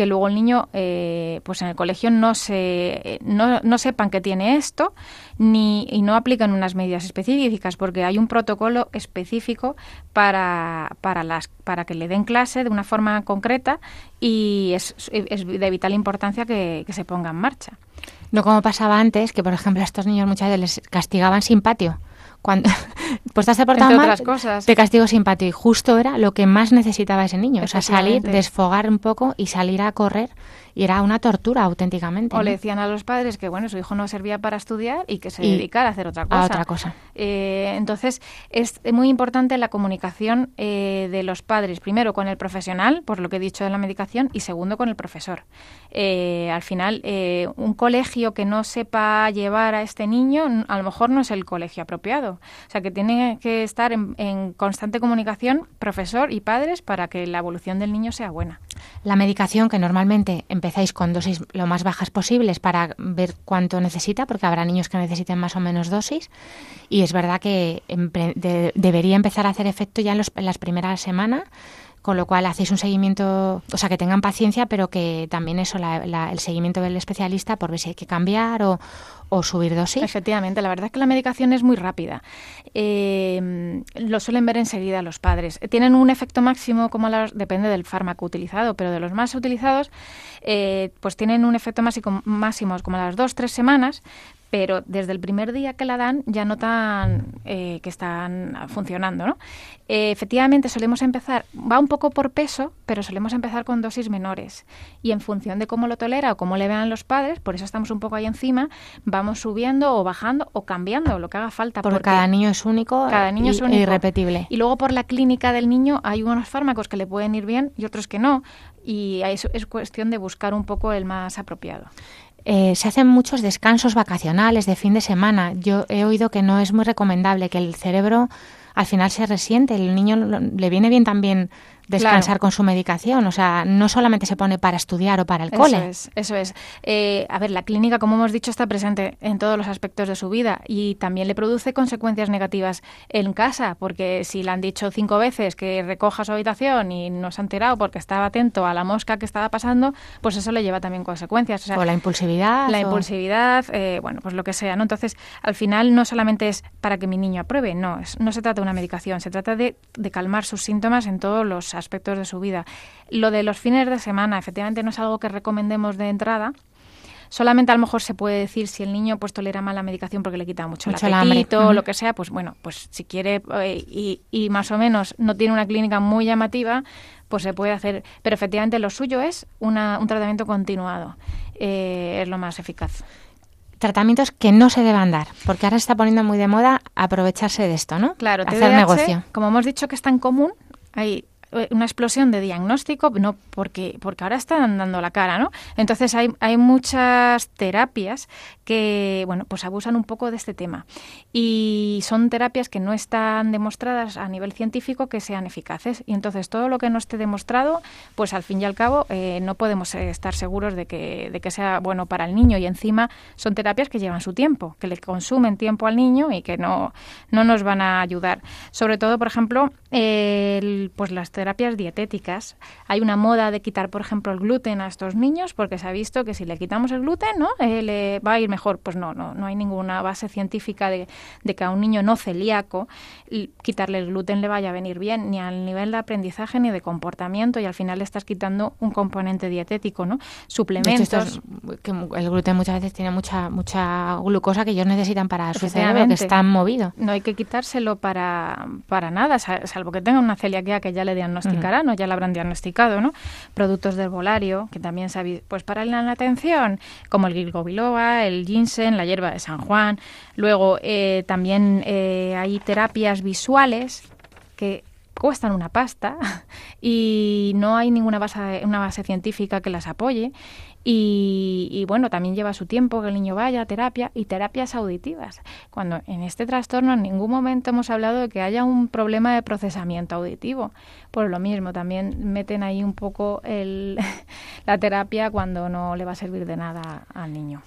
que luego el niño, eh, pues en el colegio no se no, no, sepan que tiene esto ni y no aplican unas medidas específicas porque hay un protocolo específico para, para las para que le den clase de una forma concreta y es, es de vital importancia que, que se ponga en marcha. No como pasaba antes, que por ejemplo a estos niños muchas veces les castigaban sin patio cuando pues te has portado mal, cosas. te castigo simpático. Y justo era lo que más necesitaba ese niño. O sea, salir, desfogar un poco y salir a correr y era una tortura auténticamente. O le decían a los padres que bueno su hijo no servía para estudiar y que se dedicara a hacer otra cosa. A otra cosa. Eh, entonces es muy importante la comunicación eh, de los padres, primero con el profesional, por lo que he dicho de la medicación, y segundo con el profesor. Eh, al final, un colegio que no sepa llevar a este niño, a lo mejor no es el colegio apropiado. O sea, que tiene que estar en, en constante comunicación profesor y padres para que la evolución del niño sea buena. La medicación que normalmente empezáis con dosis lo más bajas posibles para ver cuánto necesita, porque habrá niños que necesiten más o menos dosis. Y es verdad que debería empezar a hacer efecto ya en, las primeras semanas con lo cual hacéis un seguimiento, o sea, que tengan paciencia, pero que también eso, el seguimiento del especialista por ver si hay que cambiar o, o subir dosis. Efectivamente, la verdad es que la medicación es muy rápida. Eh, lo suelen ver enseguida los padres. Tienen un efecto máximo, como depende del fármaco utilizado, pero de los más utilizados, eh, pues tienen un efecto máximo, máximo como a las dos, tres semanas, pero desde el primer día que la dan ya notan eh, que están funcionando. ¿no? Eh, efectivamente, solemos empezar, va un poco por peso, pero solemos empezar con dosis menores. Y en función de cómo lo tolera o cómo le vean los padres, por eso estamos un poco ahí encima, vamos subiendo o bajando o cambiando lo que haga falta. Porque, cada niño es único cada niño es único. irrepetible. Y luego por la clínica del niño hay unos fármacos que le pueden ir bien y otros que no. Y eso es cuestión de buscar un poco el más apropiado. Eh, se hacen muchos descansos vacacionales de fin de semana. Yo he oído que no es muy recomendable, que el cerebro al final se resiente. El niño le viene bien también descansar con su medicación. O sea, no solamente se pone para estudiar o para el cole. Eso es, eso es. Eh, a ver, la clínica, como hemos dicho, está presente en todos los aspectos de su vida y también le produce consecuencias negativas en casa, porque si le han dicho cinco veces que recoja su habitación y no se ha enterado porque estaba atento a la mosca que estaba pasando, pues eso le lleva también consecuencias. O, la impulsividad. La impulsividad, eh, bueno, pues lo que sea, ¿no? Entonces, al final no solamente es para que mi niño apruebe, no, es, no se trata de una medicación, se trata de, de calmar sus síntomas en todos los aspectos de su vida. Lo de los fines de semana, efectivamente, no es algo que recomendemos de entrada. Solamente a lo mejor se puede decir si el niño pues tolera mal la medicación porque le quita mucho, el apetito o lo que sea, pues bueno, pues si quiere eh, y, y, más o menos no tiene una clínica muy llamativa, pues se puede hacer. Pero efectivamente lo suyo es una, un tratamiento continuado. Eh, es lo más eficaz tratamientos que no se deban dar, porque ahora se está poniendo muy de moda aprovecharse de esto, ¿no? Claro, hacer negocio. Como hemos dicho que es tan común, hay una explosión de diagnóstico, no porque, porque ahora están dando la cara, ¿no? Entonces hay, hay muchas terapias que, bueno, pues abusan un poco de este tema. Y son terapias que no están demostradas a nivel científico que sean eficaces. Y entonces todo lo que no esté demostrado, pues al fin y al cabo eh, no podemos estar seguros de que, de que sea bueno para el niño. Y encima son terapias que llevan su tiempo, que le consumen tiempo al niño y que no, no nos van a ayudar. Sobre todo, por ejemplo, pues las terapias dietéticas. Hay una moda de quitar, por ejemplo, el gluten a estos niños porque se ha visto que si le quitamos el gluten, ¿no? Eh, le va a ir mejor. Pues no, no, no hay ninguna base científica de, que a un niño no celíaco quitarle el gluten le vaya a venir bien, ni al nivel de aprendizaje ni de comportamiento y al final le estás quitando un componente dietético, ¿no? Suplementos. que el gluten muchas veces tiene mucha mucha glucosa que ellos necesitan para su cerebro que está movido. No hay que quitárselo para, para nada, salvo que tenga una celiaquía que ya le diagnosticarán o ya la habrán diagnosticado, ¿no? Productos del volario, que también se pues para la atención, como el ginkgo biloba, el ginseng, la hierba de San Juan. Luego eh, también eh, hay terapias visuales que cuestan una pasta y no hay ninguna base, una base científica que las apoye y, bueno, también lleva su tiempo que el niño vaya a terapia y terapias auditivas. Cuando en este trastorno en ningún momento hemos hablado de que haya un problema de procesamiento auditivo. Por lo mismo, también meten ahí un poco el, la terapia cuando no le va a servir de nada al niño.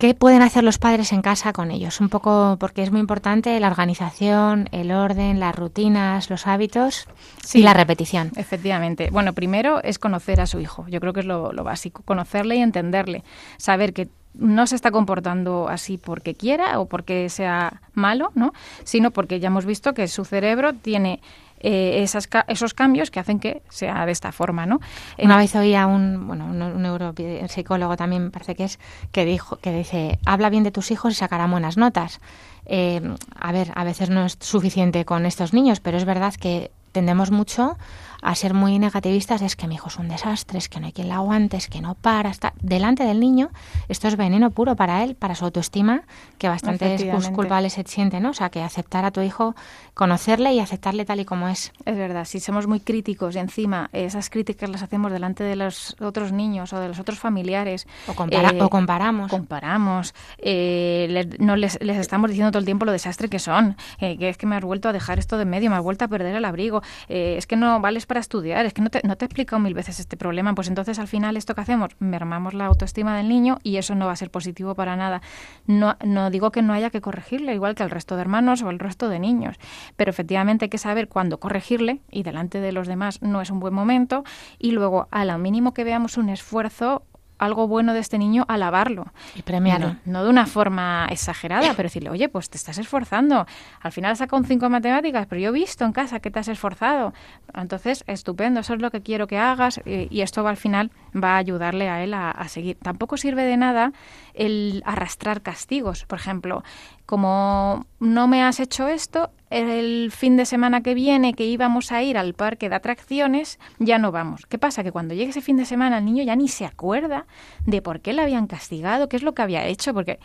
¿Qué pueden hacer los padres en casa con ellos? Un poco porque es muy importante la organización, el orden, las rutinas, los hábitos y la repetición. Efectivamente. Bueno, primero es conocer a su hijo. Yo creo que es lo, lo básico. Conocerle y entenderle. Saber que no se está comportando así porque quiera o porque sea malo, ¿no? Sino porque ya hemos visto que su cerebro tiene eh, esas, esos cambios que hacen que sea de esta forma, ¿no? Una vez oía un, bueno, un, neuropsicólogo también parece que es que dijo que dice habla bien de tus hijos y sacarán buenas notas. Eh, a ver, a veces no es suficiente con estos niños, pero es verdad que tendemos mucho a ser muy negativistas es que mi hijo es un desastre, es que no hay quien la aguante, es que no para, está delante del niño, esto es veneno puro para él, para su autoestima, que bastante culpable se siente, ¿no? O sea, que aceptar a tu hijo, conocerle y aceptarle tal y como es. Es verdad, si somos muy críticos y encima esas críticas las hacemos delante de los otros niños o de los otros familiares. O, eh, comparamos. Comparamos. Eh, no les, les, estamos diciendo todo el tiempo lo desastre que son, que es que me has vuelto a dejar esto de medio, me has vuelto a perder el abrigo. o eh, es que no vales para estudiar, es que no te, no te he explicado mil veces este problema, pues entonces al final esto que hacemos, mermamos la autoestima del niño y eso no va a ser positivo para nada. No, no digo que no haya que corregirle, igual que al resto de hermanos o al resto de niños, pero efectivamente hay que saber cuándo corregirle y delante de los demás no es un buen momento. Y luego a lo mínimo que veamos un esfuerzo algo bueno de este niño, alabarlo. Y premiarlo. No, de una forma exagerada, pero decirle, oye, pues te estás esforzando. Al final sacado un 5 en matemáticas, pero yo he visto en casa que te has esforzado. Entonces, estupendo, eso es lo que quiero que hagas y, esto va al final va a ayudarle a él a, a seguir. Tampoco sirve de nada el arrastrar castigos. Por ejemplo, como no me has hecho esto, el fin de semana que viene que íbamos a ir al parque de atracciones, ya no vamos. ¿Qué pasa? Que cuando llegue ese fin de semana el niño ya ni se acuerda de por qué le habían castigado, qué es lo que había hecho, porque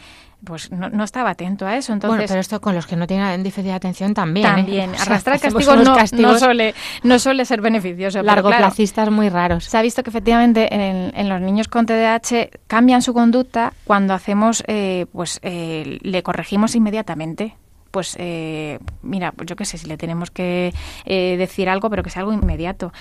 pues no, estaba atento a eso. Entonces, bueno, pero esto con los que no tienen déficit de atención también. ¿eh? También, arrastrar castigos no, no, suele, no suele ser beneficioso. Largoplacistas muy raros. Se ha visto que efectivamente en, los niños con TDAH cambian su conducta cuando hacemos, eh, pues eh, le corregimos inmediatamente pues eh, mira, pues yo qué sé, si le tenemos que eh, decir algo, pero que sea algo inmediato.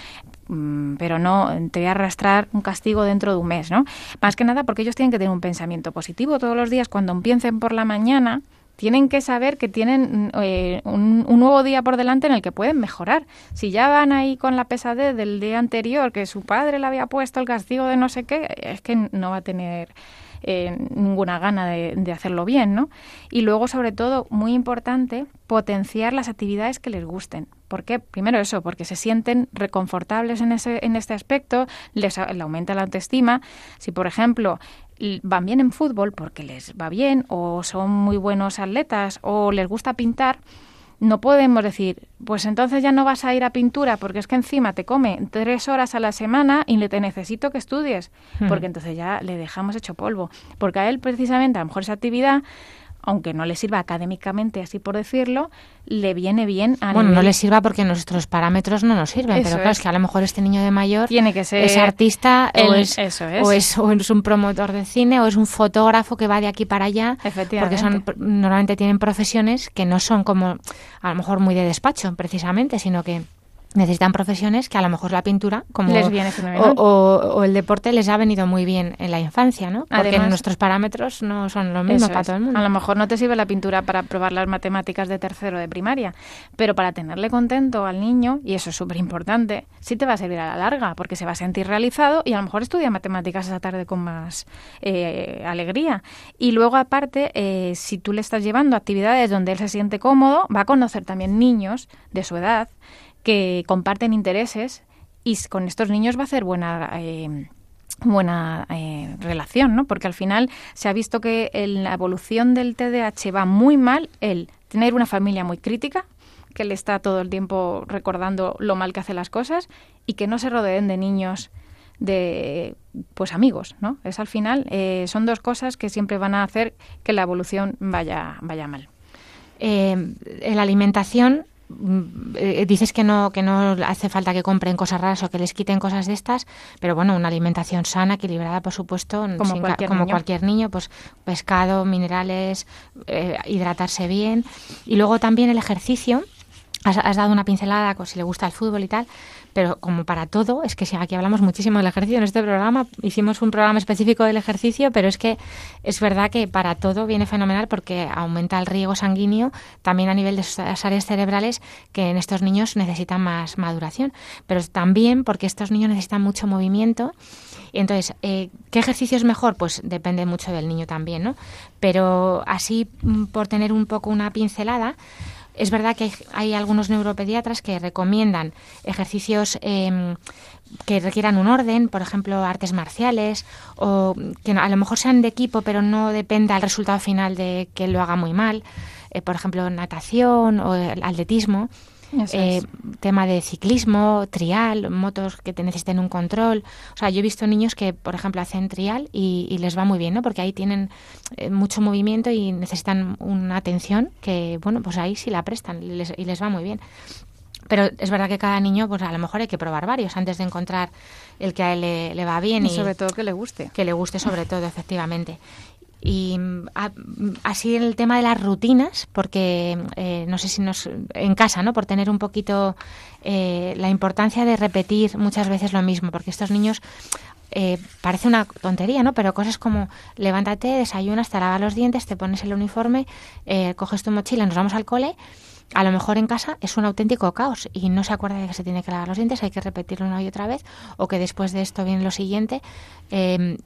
Mm, pero no te voy a arrastrar un castigo dentro de un mes, ¿no? Más que nada porque ellos tienen que tener un pensamiento positivo todos los días cuando empiecen por la mañana tienen que saber que tienen eh, un, nuevo día por delante en el que pueden mejorar. Si ya van ahí con la pesadez del día anterior, que su padre le había puesto el castigo de no sé qué, es que no va a tener eh, ninguna gana de, hacerlo bien, ¿no? Y luego, sobre todo, muy importante, potenciar las actividades que les gusten. ¿Por qué? Primero eso, porque se sienten reconfortables en, ese, en este aspecto, les, les aumenta la autoestima. Si, por ejemplo, van bien en fútbol porque les va bien, o son muy buenos atletas, o les gusta pintar, no podemos decir, pues entonces ya no vas a ir a pintura porque es que encima te come tres horas a la semana y le te necesito que estudies, hmm. porque entonces ya le dejamos hecho polvo. Porque a él precisamente a lo mejor esa actividad aunque no le sirva académicamente, así por decirlo, le viene bien a Bueno, no le sirva porque nuestros parámetros no nos sirven, pero claro, es. que a lo mejor este niño de mayor Tiene que ser es artista o, es, O, es, o es un promotor de cine o es un fotógrafo que va de aquí para allá, porque son normalmente tienen profesiones que no son como a lo mejor muy de despacho precisamente, sino que necesitan profesiones que a lo mejor la pintura como les viene o, el deporte les ha venido muy bien en la infancia, ¿no? Porque nuestros parámetros no son los mismos para todo el mundo. A lo mejor no te sirve la pintura para probar las matemáticas de tercero de primaria, pero para tenerle contento al niño, y eso es súper importante, sí te va a servir a la larga, porque se va a sentir realizado y a lo mejor estudia matemáticas esa tarde con más eh, alegría. Y luego, aparte, eh, si tú le estás llevando actividades donde él se siente cómodo, va a conocer también niños de su edad que comparten intereses y con estos niños va a hacer buena eh, buena eh, relación, ¿no? Porque al final se ha visto que en la evolución del TDAH va muy mal el tener una familia muy crítica, que le está todo el tiempo recordando lo mal que hace las cosas y que no se rodeen de niños de pues amigos, ¿no? Es al final eh, son dos cosas que siempre van a hacer que la evolución vaya vaya mal. en la alimentación eh, dices que no que no hace falta que compren cosas raras o que les quiten cosas de estas, pero bueno, una alimentación sana, equilibrada, por supuesto, como, cualquier, como niño. cualquier niño, pues pescado, minerales, eh, hidratarse bien y luego también el ejercicio. Has, has, dado una pincelada con si le gusta el fútbol y tal, pero como para todo, es que si aquí hablamos muchísimo del ejercicio en este programa, hicimos un programa específico del ejercicio, pero es que es verdad que para todo viene fenomenal porque aumenta el riego sanguíneo también a nivel de las áreas cerebrales que en estos niños necesitan más maduración, pero también porque estos niños necesitan mucho movimiento. Entonces, eh, ¿qué ejercicio es mejor? Pues depende mucho del niño también, ¿no? Pero así, mm, por tener un poco una pincelada, es verdad que hay, algunos neuropediatras que recomiendan ejercicios em, que requieran un orden, por ejemplo, artes marciales, o que a lo mejor sean de equipo, pero no dependa el resultado final de que lo haga muy mal. Eh, por ejemplo, natación o el atletismo. Eh, tema de ciclismo, trial, motos que te necesiten un control. O sea, yo he visto niños que, por ejemplo, hacen trial y, les va muy bien, ¿no? Porque ahí tienen eh, mucho movimiento y necesitan una atención que, bueno, pues ahí sí la prestan y les, y les va muy bien. Pero es verdad que cada niño, pues a lo mejor hay que probar varios antes de encontrar el que a él le, va bien. Y, sobre todo que le guste. Que le guste sobre todo, efectivamente. Y así el tema de las rutinas, porque eh, no sé si nos en casa, ¿no? Por tener un poquito eh, la importancia de repetir muchas veces lo mismo, porque estos niños eh, parece una tontería, ¿no? Pero cosas como levántate, desayunas, te lavas los dientes, te pones el uniforme, eh, coges tu mochila, nos vamos al cole. A lo mejor en casa es un auténtico caos y no se acuerda de que se tiene que lavar los dientes, hay que repetirlo una y otra vez, o que después de esto viene lo siguiente. Eh,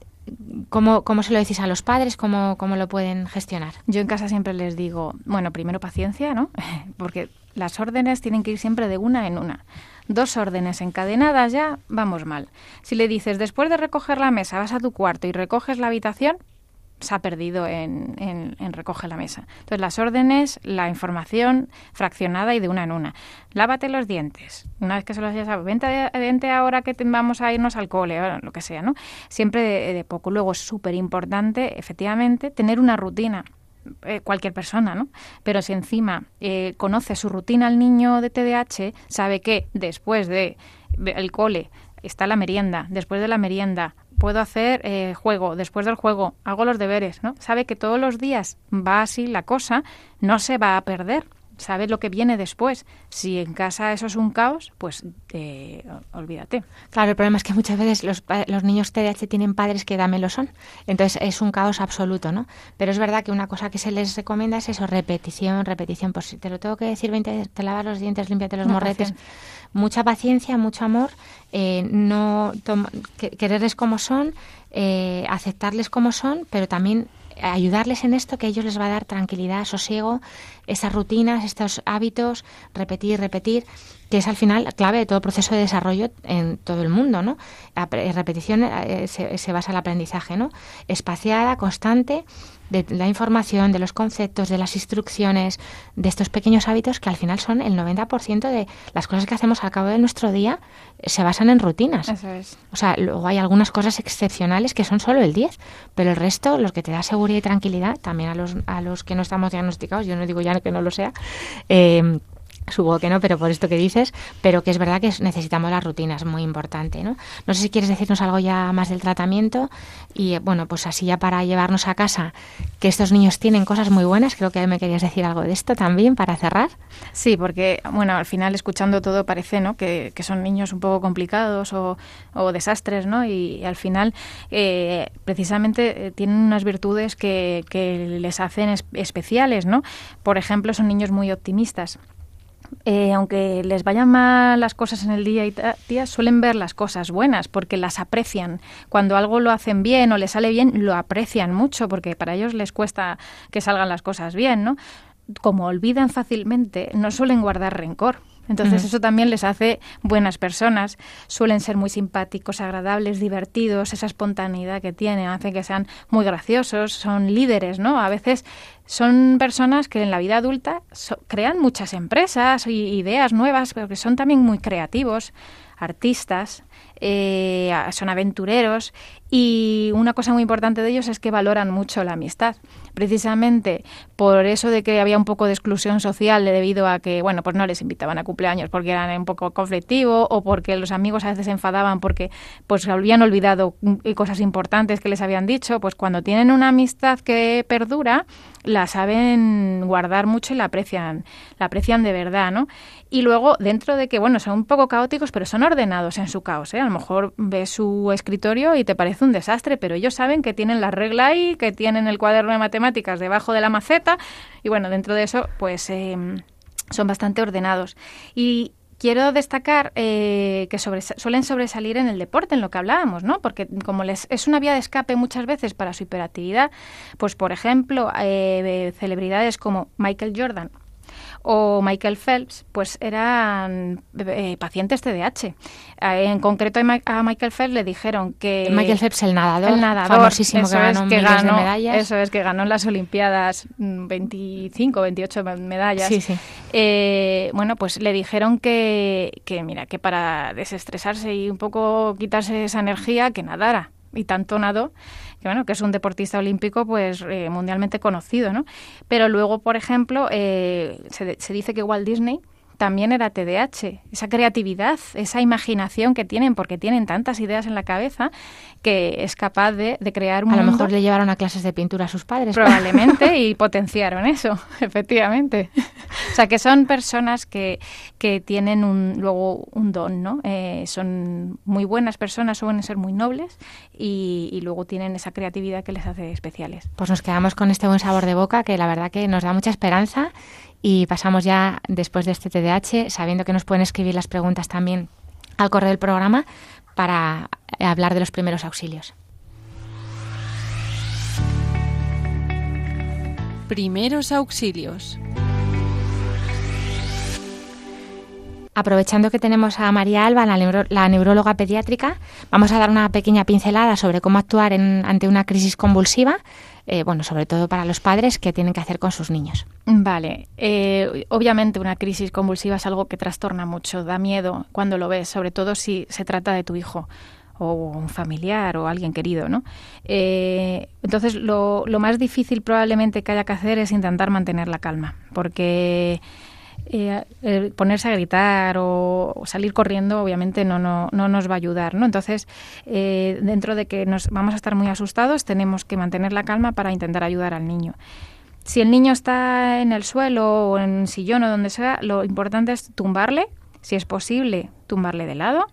¿Cómo, ¿Cómo, se lo decís a los padres? ¿Cómo, ¿Cómo lo pueden gestionar? Yo en casa siempre les digo, bueno, primero paciencia, ¿no? Porque las órdenes tienen que ir siempre de una en una. Dos órdenes encadenadas ya, vamos mal. Si le dices, después de recoger la mesa, vas a tu cuarto y recoges la habitación, se ha perdido en, en, recoge la mesa. Entonces, las órdenes, la información fraccionada y de una en una. Lávate los dientes. Una vez que se los hayas vente, vente ahora que vamos a irnos al cole, o lo que sea, ¿no? Siempre de, poco. Luego, es súper importante, efectivamente, tener una rutina. Eh, cualquier persona, ¿no? Pero si encima eh, conoce su rutina al niño de TDAH, sabe que después de el cole está la merienda, después de la merienda puedo hacer eh, juego, después del juego hago los deberes, ¿no? Sabe que todos los días va así la cosa, no se va a perder, sabe lo que viene después. Si en casa eso es un caos, pues eh, olvídate. Claro, el problema es que muchas veces los, los niños TDAH tienen padres que también lo son. Entonces es un caos absoluto, ¿no? Pero es verdad que una cosa que se les recomienda es eso, repetición, repetición. Pues si te lo tengo que decir 20 te lavas los dientes, límpiate los morretes. Mucha paciencia, mucho amor, eh, no quererles como son, eh, aceptarles como son, pero también ayudarles en esto que ellos les va a dar tranquilidad, sosiego, esas rutinas, estos hábitos, repetir, repetir, que es al final clave de todo proceso de desarrollo en todo el mundo, ¿no? La repetición eh, se, se, basa en el aprendizaje, ¿no? Espaciada, constante, de la información, de los conceptos, de las instrucciones, de estos pequeños hábitos que al final son el 90% de las cosas que hacemos al cabo de nuestro día eh, se basan en rutinas. Eso es. O sea, luego hay algunas cosas excepcionales que son solo el 10, pero el resto, los que te da seguridad y tranquilidad, también a los, a los que no estamos diagnosticados, yo no digo ya que no lo sea, eh, Supongo que no, pero por esto que dices, pero que es verdad que necesitamos las rutinas, muy importante, ¿no? No sé si quieres decirnos algo ya más del tratamiento y, bueno, pues así ya para llevarnos a casa, que estos niños tienen cosas muy buenas, creo que me querías decir algo de esto también para cerrar. Sí, porque, bueno, al final escuchando todo parece, ¿no?, que, son niños un poco complicados o, desastres, ¿no? Y, al final, eh, precisamente, eh, tienen unas virtudes que, que les hacen especiales, ¿no? Por ejemplo, son niños muy optimistas eh, aunque les vayan mal las cosas en el día y día, suelen ver las cosas buenas porque las aprecian. Cuando algo lo hacen bien o les sale bien, lo aprecian mucho porque para ellos les cuesta que salgan las cosas bien, ¿no? Como olvidan fácilmente, no suelen guardar rencor. Entonces eso también les hace buenas personas, suelen ser muy simpáticos, agradables, divertidos, esa espontaneidad que tienen hace que sean muy graciosos, son líderes, ¿no? A veces son personas que en la vida adulta crean muchas empresas y ideas nuevas, pero que son también muy creativos, artistas, eh, son aventureros y una cosa muy importante de ellos es que valoran mucho la amistad. Precisamente por eso de que había un poco de exclusión social debido a que, bueno, pues no les invitaban a cumpleaños porque eran un poco conflictivos o porque los amigos a veces se enfadaban porque pues habían olvidado cosas importantes que les habían dicho, pues cuando tienen una amistad que perdura, la saben guardar mucho y la aprecian, la aprecian de verdad, ¿no? Y luego, dentro de que, bueno, son un poco caóticos, pero son ordenados en su caos, ¿eh? A lo mejor ves su escritorio y te parece un desastre, pero ellos saben que tienen la regla ahí, que tienen el cuaderno de matemáticas debajo de la maceta, y bueno, dentro de eso, pues em, son bastante ordenados. Y quiero destacar eh, que suelen sobresalir en el deporte, en lo que hablábamos, ¿no? Porque como les es una vía de escape muchas veces para su hiperactividad, pues por ejemplo, eh, celebridades como Michael Jordan o Michael Phelps, pues eran eh, pacientes TDAH. Eh, en concreto a Michael Phelps le dijeron que... Michael Phelps, el nadador, el nadador famosísimo que ganó que ganó, medallas. Eso es, que ganó en las Olimpiadas 25, mm, 28 medallas. Sí, sí. Eh, bueno, pues le dijeron que, que, mira, que para desestresarse y un poco quitarse esa energía, que nadara. Y tanto nadó que bueno, que es un deportista olímpico pues eh, mundialmente conocido, ¿no? Pero luego, por ejemplo, eh, se, se, dice que Walt Disney también era TDAH. Esa creatividad, esa imaginación que tienen, porque tienen tantas ideas en la cabeza, que es capaz de, crear un A lo mejor le llevaron a clases de pintura a sus padres. Probablemente, y potenciaron eso, efectivamente. O sea, que son personas que, que tienen un, luego un don, ¿no? Eh, son muy buenas personas, suelen ser muy nobles y, y luego tienen esa creatividad que les hace especiales. Pues nos quedamos con este buen sabor de boca que la verdad que nos da mucha esperanza y pasamos ya después de este TDAH, sabiendo que nos pueden escribir las preguntas también al correo del programa para hablar de los primeros auxilios. Primeros auxilios. Aprovechando que tenemos a María Alba, la, neuróloga pediátrica, vamos a dar una pequeña pincelada sobre cómo actuar ante una crisis convulsiva, eh, bueno, sobre todo para los padres, que tienen que hacer con sus niños. Vale, eh, obviamente una crisis convulsiva es algo que trastorna mucho, da miedo cuando lo ves, sobre todo si se trata de tu hijo o un familiar o alguien querido, ¿no? Eh, entonces, lo, lo, más difícil probablemente que haya que hacer es intentar mantener la calma, porque eh, ponerse a gritar o, salir corriendo obviamente no, no, no, nos va a ayudar, ¿no? Entonces, eh, dentro de que nos vamos a estar muy asustados, tenemos que mantener la calma para intentar ayudar al niño. Si el niño está en el suelo o en sillón o donde sea, lo importante es tumbarle, si es posible, tumbarle de lado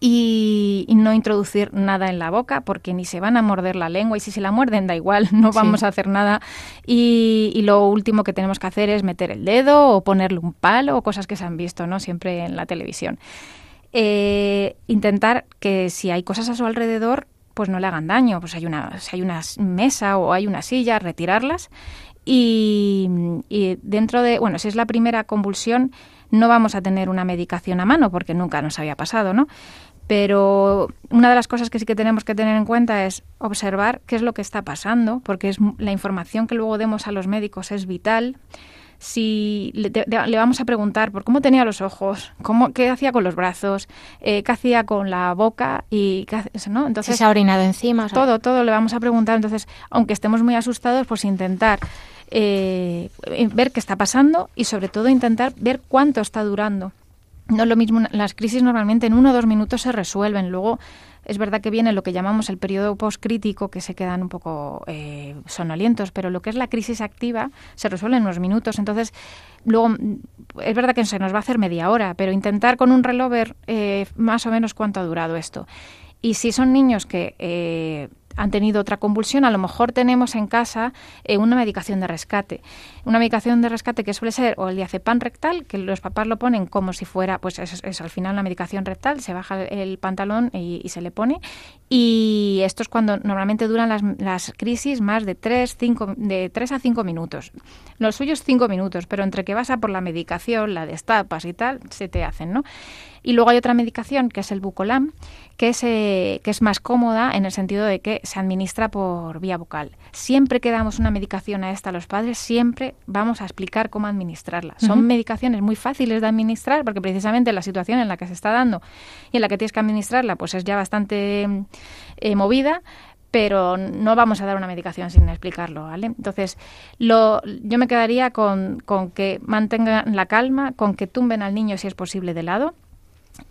y, no introducir nada en la boca porque ni se van a morder la lengua y si se la muerden da igual, no vamos a hacer nada. Y, lo último que tenemos que hacer es meter el dedo o ponerle un palo o cosas que se han visto ¿no? siempre en la televisión. Eh, intentar que si hay cosas a su alrededor, pues no le hagan daño. Pues hay una, si hay una mesa o hay una silla, retirarlas. Y, y dentro de, bueno, si es la primera convulsión, no vamos a tener una medicación a mano porque nunca nos había pasado, ¿no? Pero una de las cosas que sí que tenemos que tener en cuenta es observar qué es lo que está pasando, porque es la información que luego demos a los médicos es vital. Si le, vamos a preguntar por cómo tenía los ojos, cómo, qué hacía con los brazos, eh, qué hacía con la boca y qué ¿no? Entonces si se ha orinado encima, todo, todo le vamos a preguntar. Entonces, aunque estemos muy asustados, pues intentar eh, ver qué está pasando y sobre todo intentar ver cuánto está durando. No es lo mismo, las crisis normalmente en uno o dos minutos se resuelven, luego es verdad que viene lo que llamamos el periodo postcrítico, que se quedan un poco eh, sonolientos, pero lo que es la crisis activa se resuelve en unos minutos. Entonces, luego es verdad que se nos va a hacer media hora, pero intentar con un reloj ver eh, más o menos cuánto ha durado esto. Y si son niños que eh, han tenido otra convulsión, a lo mejor tenemos en casa eh, una medicación de rescate. Una medicación de rescate que suele ser o el diazepam rectal, que los papás lo ponen como si fuera, pues es, al final una medicación rectal, se baja el pantalón y, se le pone. Y esto es cuando normalmente duran las, crisis más de 3, 5, de 3 a 5 minutos. Los suyos 5 minutos, pero entre que vas a por la medicación, la destapas y tal, se te hacen, ¿no? Y luego hay otra medicación que es el Bucolam, que es, eh, que es más cómoda en el sentido de que se administra por vía bucal. Siempre que damos una medicación a esta a los padres, siempre vamos a explicar cómo administrarla. Son medicaciones muy fáciles de administrar porque precisamente la situación en la que se está dando y en la que tienes que administrarla pues es ya bastante eh, movida, pero no vamos a dar una medicación sin explicarlo, ¿vale? Entonces, lo, yo me quedaría con, con que mantengan la calma, con que tumben al niño si es posible de lado,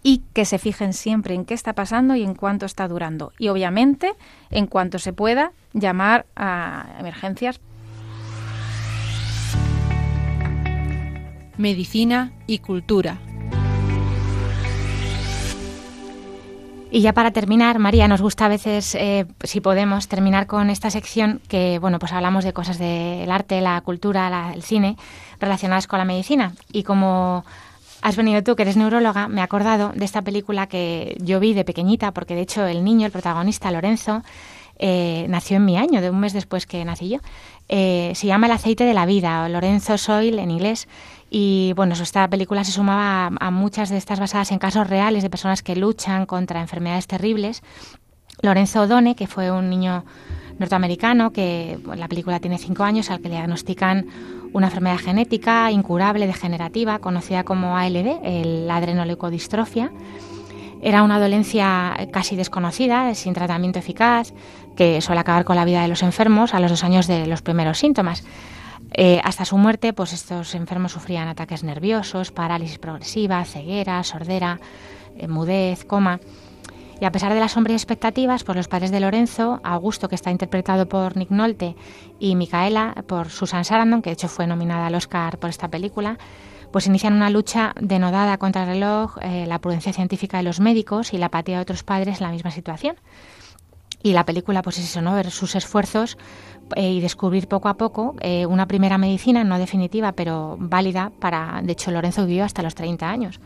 y que se fijen siempre en qué está pasando y en cuánto está durando. Y obviamente, en cuanto se pueda, llamar a emergencias. Medicina y cultura. Y ya para terminar, María, nos gusta a veces, eh, si podemos, terminar con esta sección que, bueno, pues hablamos de cosas del arte, la cultura, el cine, relacionadas con la medicina. Y como Has venido tú, que eres neuróloga, me he acordado de esta película que yo vi de pequeñita, porque de hecho el niño, el protagonista, Lorenzo, eh, nació en mi año, de un mes después que nací yo. Eh, se llama El aceite de la vida, o Lorenzo Soil en inglés. Y bueno, esta película se sumaba a, muchas de estas basadas en casos reales de personas que luchan contra enfermedades terribles. Lorenzo O'Donnell, que fue un niño norteamericano que la película tiene cinco años, al que le diagnostican una enfermedad genética incurable degenerativa conocida como ALD, la adrenoleucodistrofia. Era una dolencia casi desconocida, sin tratamiento eficaz, que suele acabar con la vida de los enfermos a los dos años de los primeros síntomas. Eh, hasta su muerte, pues estos enfermos sufrían ataques nerviosos, parálisis progresiva, ceguera, sordera, eh, mudez, coma. Y a pesar de las sombrías expectativas, pues los padres de Lorenzo, Augusto, que está interpretado por Nick Nolte, y Micaela, por Susan Sarandon, que de hecho fue nominada al Oscar por esta película, pues inician una lucha denodada contra el reloj, eh, la prudencia científica de los médicos y la apatía de otros padres en la misma situación. Y la película, pues es eso, ¿no? Ver sus esfuerzos eh, y descubrir poco a poco eh, una primera medicina, no definitiva, pero válida para... De hecho, Lorenzo vivió hasta los 30 años,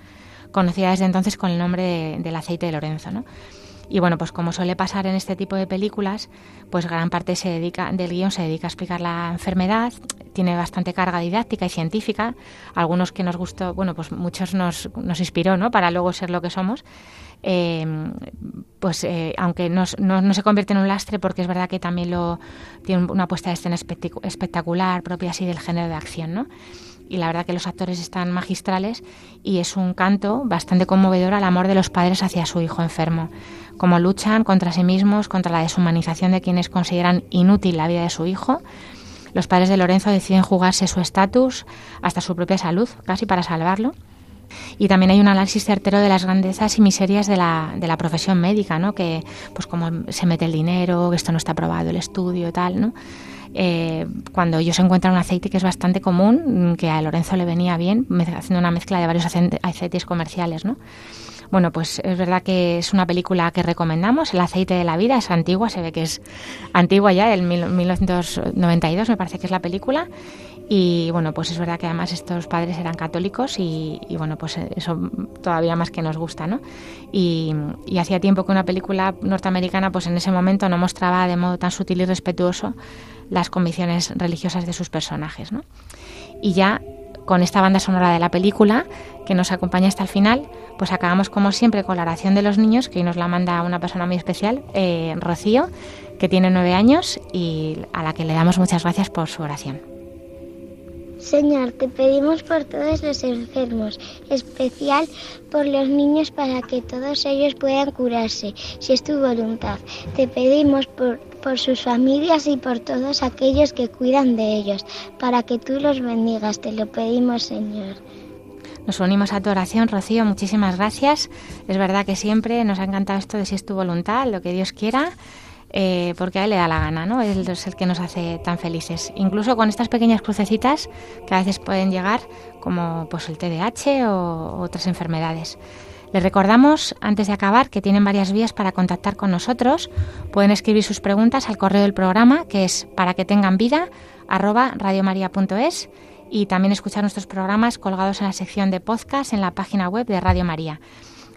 conocida desde entonces con el nombre del aceite de Lorenzo, ¿no? Y bueno, pues como suele pasar en este tipo de películas, pues gran parte se dedica, del guion se dedica a explicar la enfermedad, tiene bastante carga didáctica y científica, algunos que nos gustó, bueno, pues muchos nos, nos inspiró, ¿no? Para luego ser lo que somos. Eh, pues eh, aunque no, no, se convierte en un lastre porque es verdad que también lo tiene una puesta de escena espectacular propia así del género de acción, ¿no? Y la verdad que los actores están magistrales y es un canto bastante conmovedor al amor de los padres hacia su hijo enfermo, como luchan contra sí mismos, contra la deshumanización de quienes consideran inútil la vida de su hijo. Los padres de Lorenzo deciden jugarse su estatus hasta su propia salud, casi para salvarlo. Y también hay un análisis certero de las grandezas y miserias de la, de la profesión médica, ¿no? Que, pues, como se mete el dinero, que esto no está aprobado, el estudio tal, ¿no? Eh, cuando ellos encuentran un aceite que es bastante común, que a Lorenzo le venía bien, haciendo una mezcla de varios aceites comerciales, ¿no? Bueno, pues es verdad que es una película que recomendamos. El aceite de la vida es antigua, se ve que es antigua ya, el 1992 me parece que es la película. Y bueno, pues es verdad que además estos padres eran católicos y, bueno, pues eso todavía más que nos gusta, ¿no? Y, y, hacía tiempo que una película norteamericana pues en ese momento no mostraba de modo tan sutil y respetuoso las convicciones religiosas de sus personajes, ¿no? Y ya con esta banda sonora de la película que nos acompaña hasta el final, pues acabamos como siempre con la oración de los niños, que hoy nos la manda una persona muy especial, eh, Rocío, que tiene nueve años y a la que le damos muchas gracias por su oración. Señor, te pedimos por todos los enfermos, especial por los niños para que todos ellos puedan curarse, si es tu voluntad. Te pedimos por, por sus familias y por todos aquellos que cuidan de ellos, para que tú los bendigas. Te lo pedimos, Señor. Nos unimos a tu oración, Rocío. Muchísimas gracias. Es verdad que siempre nos ha encantado esto de si es tu voluntad, lo que Dios quiera. Eh, porque a él le da la gana, ¿no? Él es el que nos hace tan felices. Incluso con estas pequeñas crucecitas que a veces pueden llegar, como pues el TDAH o otras enfermedades. Les recordamos, antes de acabar, que tienen varias vías para contactar con nosotros. Pueden escribir sus preguntas al correo del programa, que es para que tengan vida, arroba radiomaria.es, y también escuchar nuestros programas colgados en la sección de podcast en la página web de Radio María.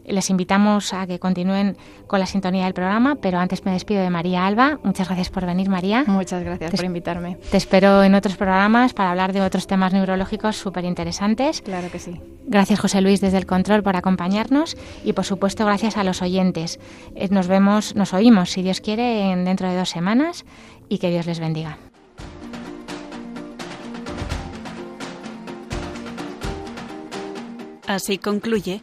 Les invitamos a que continúen con la sintonía del programa, pero antes me despido de María Alba. Muchas gracias por venir, María. Muchas gracias por invitarme. Te espero en otros programas para hablar de otros temas neurológicos súper interesantes. Claro que sí. Gracias, José Luis, desde el control por acompañarnos y, por supuesto, gracias a los oyentes. Eh, nos vemos, nos oímos, si Dios quiere, en dentro de dos semanas y que Dios les bendiga. Así concluye